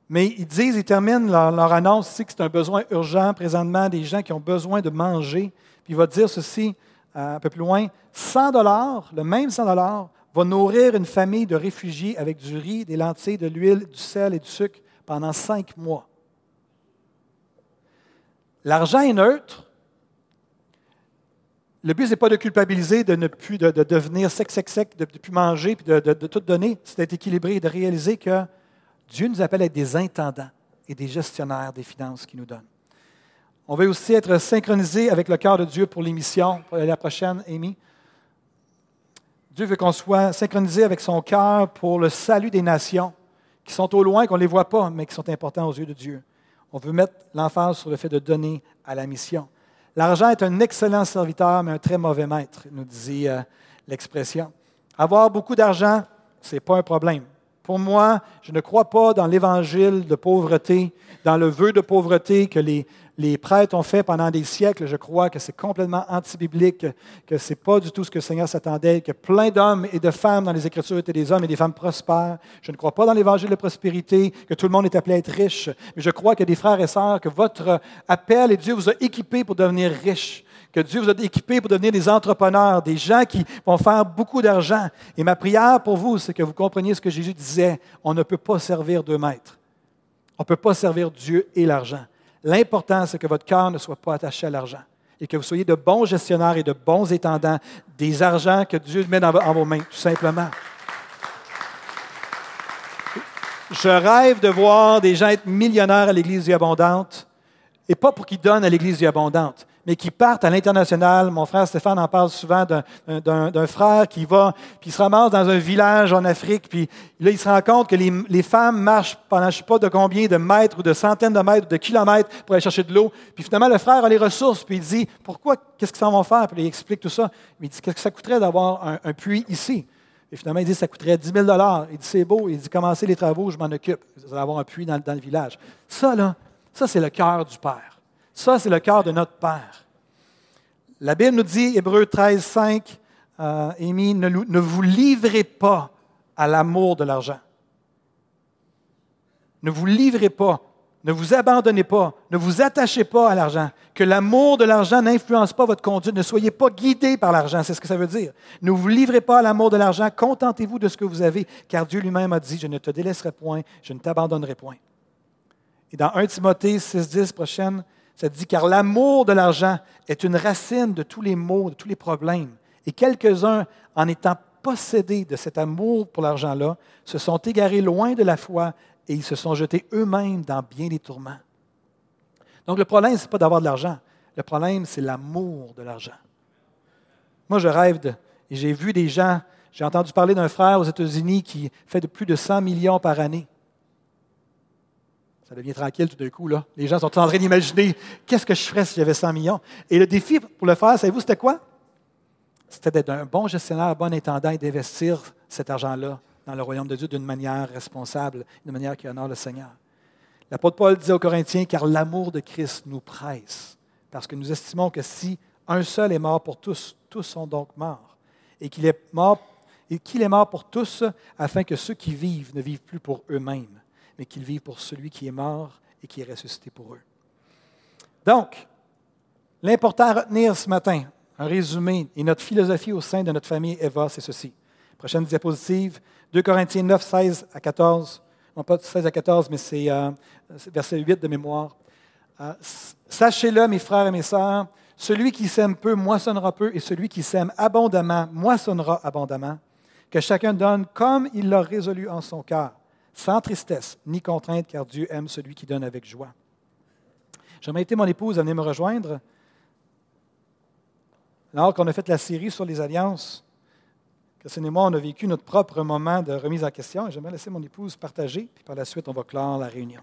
Mais ils disent, ils terminent leur annonce ici que c'est un besoin urgent présentement, des gens qui ont besoin de manger. Puis il va dire ceci, un peu plus loin, 100 dollars, le même 100 dollars, va nourrir une famille de réfugiés avec du riz, des lentilles, de l'huile, du sel et du sucre pendant cinq mois. L'argent est neutre. Le but, ce n'est pas de culpabiliser, de ne plus de, devenir sec, sec, sec, de ne plus manger, puis de, de tout donner. C'est d'être équilibré et de réaliser que Dieu nous appelle à être des intendants et des gestionnaires des finances qu'il nous donne. On veut aussi être synchronisé avec le cœur de Dieu pour l'émission, pour la prochaine, Amy. Dieu veut qu'on soit synchronisé avec son cœur pour le salut des nations qui sont au loin, qu'on ne les voit pas, mais qui sont importants aux yeux de Dieu. On veut mettre l'emphase sur le fait de donner à la mission. L'argent est un excellent serviteur, mais un très mauvais maître, nous dit euh, l'expression. Avoir beaucoup d'argent, ce n'est pas un problème. Pour moi, je ne crois pas dans l'évangile de pauvreté, dans le vœu de pauvreté que les, les prêtres ont fait pendant des siècles. Je crois que c'est complètement antibiblique, que ce n'est pas du tout ce que le Seigneur s'attendait, que plein d'hommes et de femmes dans les Écritures étaient des hommes et des femmes prospères. Je ne crois pas dans l'évangile de prospérité, que tout le monde est appelé à être riche. Mais je crois que des frères et sœurs, que votre appel et Dieu vous a équipés pour devenir riches que Dieu vous a équipés pour devenir des entrepreneurs, des gens qui vont faire beaucoup d'argent. Et ma prière pour vous, c'est que vous compreniez ce que Jésus disait. On ne peut pas servir deux maîtres. On ne peut pas servir Dieu et l'argent. L'important, c'est que votre cœur ne soit pas attaché à l'argent et que vous soyez de bons gestionnaires et de bons étendants des argents que Dieu met dans vos mains, tout simplement. Je rêve de voir des gens être millionnaires à l'Église du Abondante, et pas pour qu'ils donnent à l'Église du Abondante, mais qui partent à l'international. Mon frère Stéphane en parle souvent d'un frère qui va, puis il se ramasse dans un village en Afrique, puis là, il se rend compte que les, femmes marchent pendant je ne sais pas de combien de mètres ou de centaines de mètres ou de kilomètres pour aller chercher de l'eau. Puis finalement, le frère a les ressources, puis il dit Pourquoi Qu'est-ce qu'ils s'en vont faire? Puis il explique tout ça. Mais il dit Qu'est-ce que ça coûterait d'avoir un, puits ici? Et finalement, il dit ça coûterait 10 000 Il dit c'est beau. Il dit commencez les travaux, je m'en occupe. Vous allez avoir un puits dans le village. Ça, là, ça, c'est le cœur du Père. Ça, c'est le cœur de notre Père. La Bible nous dit, Hébreu 13, 5, euh, ne, ne vous livrez pas à l'amour de l'argent. Ne vous livrez pas, ne vous abandonnez pas, ne vous attachez pas à l'argent. Que l'amour de l'argent n'influence pas votre conduite. Ne soyez pas guidés par l'argent, c'est ce que ça veut dire. Ne vous livrez pas à l'amour de l'argent, contentez-vous de ce que vous avez, car Dieu lui-même a dit, je ne te délaisserai point, je ne t'abandonnerai point. Et dans 1 Timothée 6, 10, prochaine, ça dit, car l'amour de l'argent est une racine de tous les maux, de tous les problèmes. Et quelques-uns, en étant possédés de cet amour pour l'argent-là, se sont égarés loin de la foi et ils se sont jetés eux-mêmes dans bien des tourments. Donc le problème, ce n'est pas d'avoir de l'argent. Le problème, c'est l'amour de l'argent. Moi, je rêve de... Et j'ai vu des gens, j'ai entendu parler d'un frère aux États-Unis qui fait de plus de 100 millions par année. Ça devient tranquille tout d'un coup. Là. Les gens sont en train d'imaginer qu'est-ce que je ferais si j'avais 100 millions. Et le défi pour le faire, savez-vous, c'était quoi? C'était d'être un bon gestionnaire, un bon intendant et d'investir cet argent-là dans le royaume de Dieu d'une manière responsable, d'une manière qui honore le Seigneur. L'apôtre Paul disait aux Corinthiens, car l'amour de Christ nous presse, parce que nous estimons que si un seul est mort pour tous, tous sont donc morts, et qu'il est et qu'il est mort pour tous, afin que ceux qui vivent ne vivent plus pour eux-mêmes, mais qu'ils vivent pour celui qui est mort et qui est ressuscité pour eux. Donc, l'important à retenir ce matin, un résumé, et notre philosophie au sein de notre famille Eva, c'est ceci. Prochaine diapositive, 2 Corinthiens 9, 16 à 14. Non pas 16 à 14, mais c'est euh, verset 8 de mémoire. Euh, sachez-le, mes frères et mes sœurs, celui qui sème peu moissonnera peu, et celui qui sème abondamment moissonnera abondamment. Que chacun donne comme il l'a résolu en son cœur sans tristesse ni contrainte, car Dieu aime celui qui donne avec joie. J'aimerais inviter mon épouse à venir me rejoindre. Alors qu'on a fait la série sur les alliances, Christine et moi, on a vécu notre propre moment de remise en question. J'aimerais laisser mon épouse partager, puis par la suite, on va clore la réunion.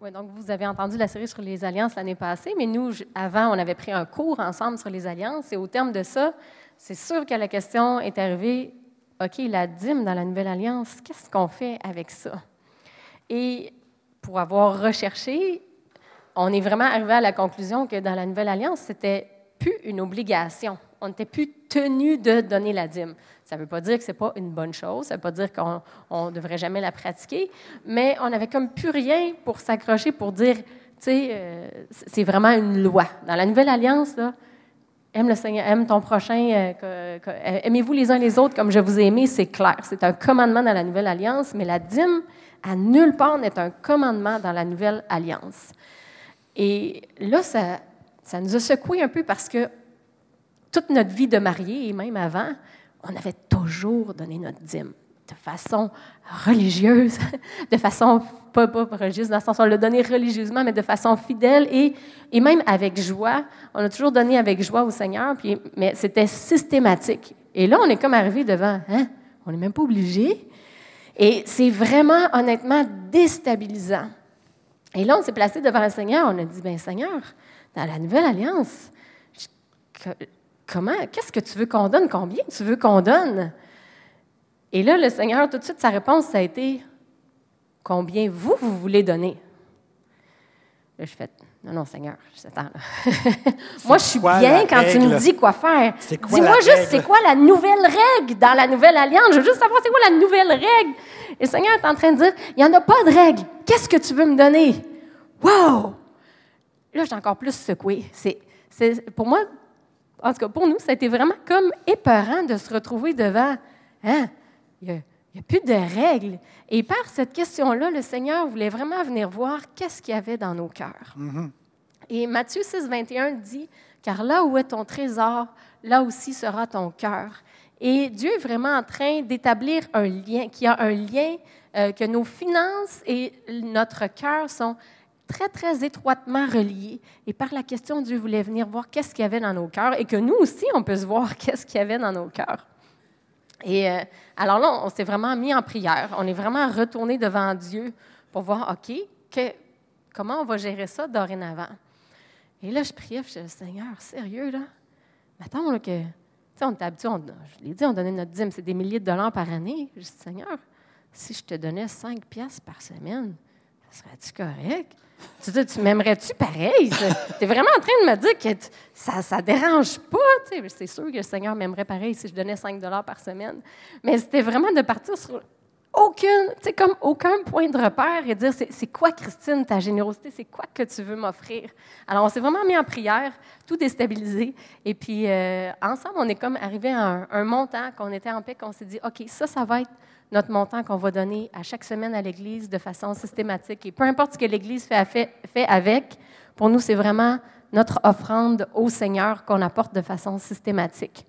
Oui, donc vous avez entendu la série sur les alliances l'année passée, mais nous, avant, on avait pris un cours ensemble sur les alliances, et au terme de ça, c'est sûr que la question est arrivée OK, la dîme dans la Nouvelle Alliance, qu'est-ce qu'on fait avec ça? Et pour avoir recherché, on est vraiment arrivé à la conclusion que dans la Nouvelle Alliance, c'était plus une obligation. On n'était plus tenu de donner la dîme. Ça ne veut pas dire que ce n'est pas une bonne chose, ça ne veut pas dire qu'on ne devrait jamais la pratiquer, mais on n'avait comme plus rien pour s'accrocher, pour dire, tu sais, euh, c'est vraiment une loi. Dans la Nouvelle Alliance, aime le Seigneur, aime ton prochain, euh, aimez-vous les uns les autres comme je vous ai aimé, c'est clair. C'est un commandement dans la Nouvelle Alliance, mais la dîme, à nulle part, n'est un commandement dans la Nouvelle Alliance. Et là, ça, ça nous a secoué un peu parce que toute notre vie de mariée, et même avant, on avait toujours donné notre dîme de façon religieuse, de façon, pas, religieuse dans le sens où on l'a donné religieusement, mais de façon fidèle et, et même avec joie. On a toujours donné avec joie au Seigneur, puis, mais c'était systématique. Et là, on est comme arrivé devant, hein, on n'est même pas obligé. Et c'est vraiment, honnêtement, déstabilisant. Et là, on s'est placé devant le Seigneur, on a dit, bien Seigneur, dans la nouvelle alliance, comment, qu'est-ce que tu veux qu'on donne? Combien tu veux qu'on donne? Et là, le Seigneur, tout de suite, sa réponse, ça a été Combien vous, vous voulez donner? Là, je fais Non, non, Seigneur, je là. Moi, je suis bien quand tu me dis quoi faire. Dis-moi juste, c'est quoi la nouvelle règle dans la nouvelle alliance? Je veux juste savoir, c'est quoi la nouvelle règle? Et le Seigneur est en train de dire Il n'y en a pas de règle. Qu'est-ce que tu veux me donner? Wow! Là, j'ai encore plus secoué. C'est, pour moi, en tout cas, pour nous, ça a été vraiment comme épeurant de se retrouver devant. Hein? Il n'y a, plus de règles. Et par cette question-là, le Seigneur voulait vraiment venir voir qu'est-ce qu'il y avait dans nos cœurs. Mm-hmm. Et Matthieu 6, 21 dit Car là où est ton trésor, là aussi sera ton cœur. Et Dieu est vraiment en train d'établir un lien, qu'il y a un lien, euh, que nos finances et notre cœur sont très, très étroitement reliés. Et par la question, Dieu voulait venir voir qu'est-ce qu'il y avait dans nos cœurs et que nous aussi, on peut se voir qu'est-ce qu'il y avait dans nos cœurs. Et euh, alors là, on s'est vraiment mis en prière. On est vraiment retourné devant Dieu pour voir, OK, comment on va gérer ça dorénavant? Et là, je priais, je disais, Seigneur, sérieux, là? Mettons là, que, tu sais, on est habitué, je l'ai dit, on donnait notre dîme, c'est des milliers de dollars par année. Je dis, Seigneur, si je te donnais cinq pièces par semaine, serait-tu correct? Tu dis, tu m'aimerais-tu pareil? Tu es vraiment en train de me dire que ça ne dérange pas. C'est sûr que le Seigneur m'aimerait pareil si je donnais 5 par semaine. Mais c'était vraiment de partir sur aucune, comme aucun point de repère et dire c'est quoi, Christine, ta générosité, c'est quoi que tu veux m'offrir? Alors, on s'est vraiment mis en prière, tout déstabilisé. Et puis, euh, ensemble, on est comme arrivé à un, un montant qu'on était en paix, qu'on s'est dit OK, ça, ça va être notre montant qu'on va donner à chaque semaine à l'Église de façon systématique. Et peu importe ce que l'Église fait, avec, pour nous, c'est vraiment notre offrande au Seigneur qu'on apporte de façon systématique.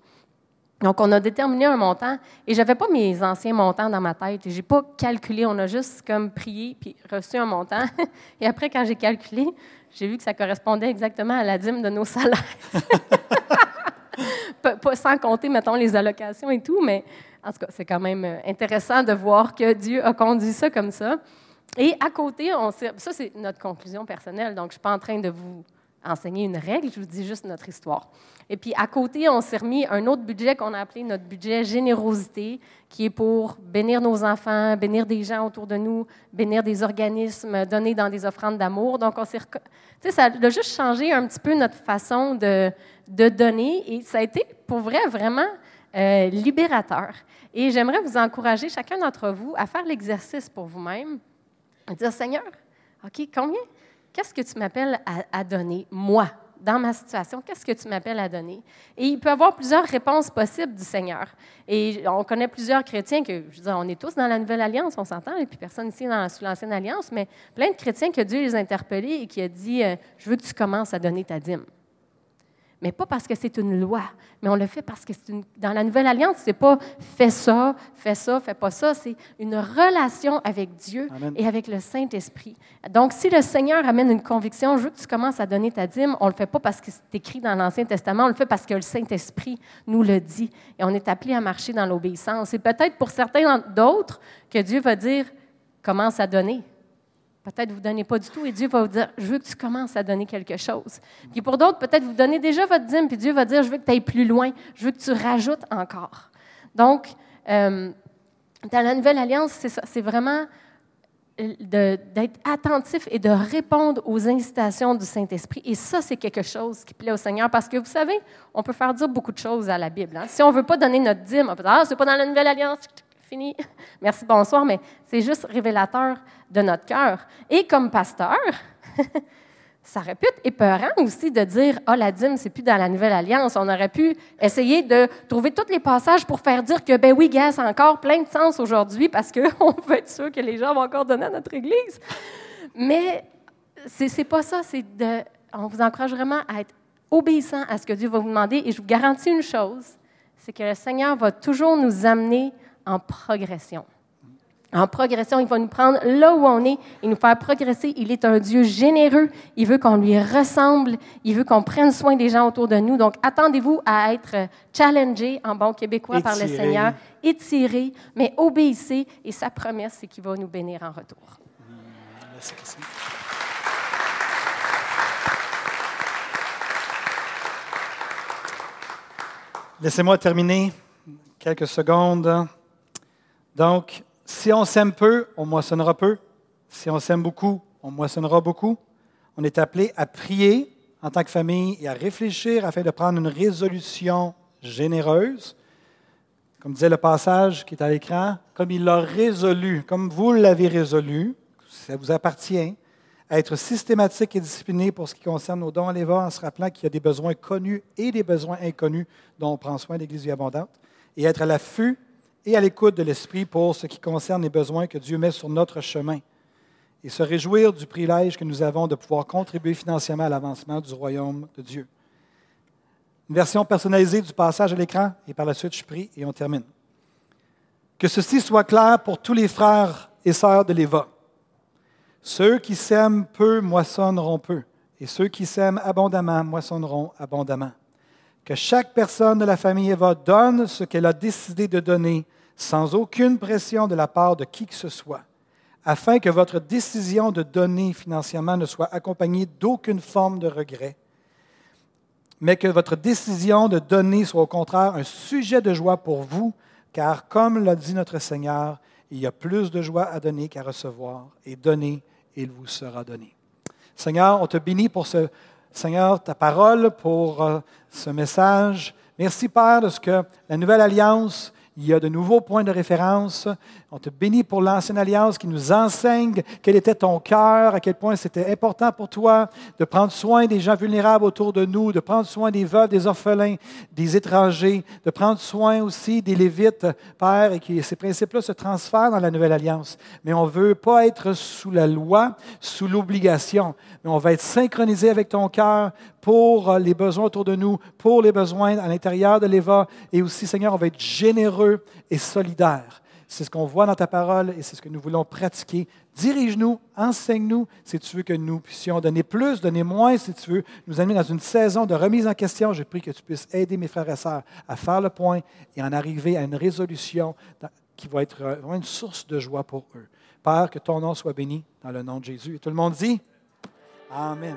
Donc, on a déterminé un montant et je n'avais pas mes anciens montants dans ma tête. Je n'ai pas calculé, on a juste comme prié puis reçu un montant. Et après, quand j'ai calculé, j'ai vu que ça correspondait exactement à la dîme de nos salaires. pas, sans compter, mettons, les allocations et tout, mais en tout cas, c'est quand même euh, intéressant de voir que Dieu a conduit ça comme ça. Et à côté, ça c'est notre conclusion personnelle, donc je ne suis pas en train de vous enseigner une règle, je vous dis juste notre histoire. Et puis à côté, on s'est remis un autre budget qu'on a appelé notre budget générosité, qui est pour bénir nos enfants, bénir des gens autour de nous, bénir des organismes, donner dans des offrandes d'amour. Donc on s'est, ça a juste changé un petit peu notre façon de, de donner, et ça a été pour vrai vraiment euh, libérateur. Et j'aimerais vous encourager, chacun d'entre vous, à faire l'exercice pour vous-même, à dire, Seigneur, OK, combien, qu'est-ce que tu m'appelles à, donner, moi, dans ma situation, qu'est-ce que tu m'appelles à donner? Et il peut y avoir plusieurs réponses possibles du Seigneur. Et on connaît plusieurs chrétiens que, je veux dire, on est tous dans la Nouvelle Alliance, on s'entend, et puis personne ici dans, sous l'Ancienne Alliance, mais plein de chrétiens que Dieu les a interpellés et qui a dit, euh, je veux que tu commences à donner ta dîme mais pas parce que c'est une loi, mais on le fait parce que c'est dans la nouvelle alliance, c'est pas fais ça, fais ça, fais pas ça, c'est une relation avec Dieu et avec le Saint-Esprit. Donc, si le Seigneur amène une conviction, je veux que tu commences à donner ta dîme, on le fait pas parce que c'est écrit dans l'Ancien Testament, on le fait parce que le Saint-Esprit nous le dit et on est appelé à marcher dans l'obéissance. Et peut-être pour certains d'autres que Dieu va dire commence à donner. Peut-être vous ne donnez pas du tout et Dieu va vous dire, je veux que tu commences à donner quelque chose. Puis pour d'autres, peut-être vous donnez déjà votre dîme, puis Dieu va dire, je veux que tu ailles plus loin, je veux que tu rajoutes encore. Donc, euh, dans la Nouvelle Alliance, c'est vraiment d'être attentif et de répondre aux incitations du Saint-Esprit. Et ça, c'est quelque chose qui plaît au Seigneur parce que vous savez, on peut faire dire beaucoup de choses à la Bible. Hein. Si on ne veut pas donner notre dîme, on peut dire, ah, c'est pas dans la Nouvelle Alliance, Merci, bonsoir, mais c'est juste révélateur de notre cœur. Et comme pasteur, ça aurait pu être épeurant aussi de dire Ah, la dîme, c'est plus dans la Nouvelle Alliance. On aurait pu essayer de trouver tous les passages pour faire dire que, ben oui, gars, c'est encore plein de sens aujourd'hui parce qu'on veut être sûr que les gens vont encore donner à notre Église. Mais c'est pas ça. C'est de. On vous encourage vraiment à être obéissant à ce que Dieu va vous demander. Et je vous garantis une chose c'est que le Seigneur va toujours nous amener en progression en progression. Il va nous prendre là où on est et nous faire progresser. Il est un Dieu généreux. Il veut qu'on lui ressemble. Il veut qu'on prenne soin des gens autour de nous. Donc, attendez-vous à être challengé en bon québécois par le Seigneur, étiré, mais obéissez. Et sa promesse, c'est qu'il va nous bénir en retour. Merci, Laissez-moi terminer quelques secondes. Donc, si on s'aime peu, on moissonnera peu. Si on s'aime beaucoup, on moissonnera beaucoup. On est appelé à prier en tant que famille et à réfléchir afin de prendre une résolution généreuse. Comme disait le passage qui est à l'écran, comme il l'a résolu, comme vous l'avez résolu, ça vous appartient, à être systématique et discipliné pour ce qui concerne nos dons à l'Éva, en se rappelant qu'il y a des besoins connus et des besoins inconnus dont on prend soin l'Église vie abondante, et être à l'affût et à l'écoute de l'Esprit pour ce qui concerne les besoins que Dieu met sur notre chemin et se réjouir du privilège que nous avons de pouvoir contribuer financièrement à l'avancement du royaume de Dieu. Une version personnalisée du passage à l'écran et par la suite je prie et on termine. Que ceci soit clair pour tous les frères et sœurs de l'Éva. Ceux qui sèment peu moissonneront peu, et ceux qui sèment abondamment moissonneront abondamment que chaque personne de la famille Eva donne ce qu'elle a décidé de donner sans aucune pression de la part de qui que ce soit, afin que votre décision de donner financièrement ne soit accompagnée d'aucune forme de regret, mais que votre décision de donner soit au contraire un sujet de joie pour vous, car comme l'a dit notre Seigneur, il y a plus de joie à donner qu'à recevoir, et donner, il vous sera donné. Seigneur, on te bénit pour ce Seigneur, ta parole pour euh, ce message. Merci, Père, de ce que la nouvelle alliance il y a de nouveaux points de référence. On te bénit pour l'ancienne alliance qui nous enseigne quel était ton cœur, à quel point c'était important pour toi de prendre soin des gens vulnérables autour de nous, de prendre soin des veuves, des orphelins, des étrangers, de prendre soin aussi des Lévites, Père, et que ces principes-là se transfèrent dans la nouvelle alliance. Mais on ne veut pas être sous la loi, sous l'obligation, mais on va être synchronisé avec ton cœur pour les besoins autour de nous, pour les besoins à l'intérieur de l'Éva, et aussi, Seigneur, on va être généreux et solidaire. C'est ce qu'on voit dans ta parole et c'est ce que nous voulons pratiquer. Dirige-nous, enseigne-nous si tu veux que nous puissions donner plus, donner moins si tu veux nous amener dans une saison de remise en question. Je prie que tu puisses aider mes frères et sœurs à faire le point et en arriver à une résolution qui va être vraiment une source de joie pour eux. Père, que ton nom soit béni dans le nom de Jésus. Et tout le monde dit Amen.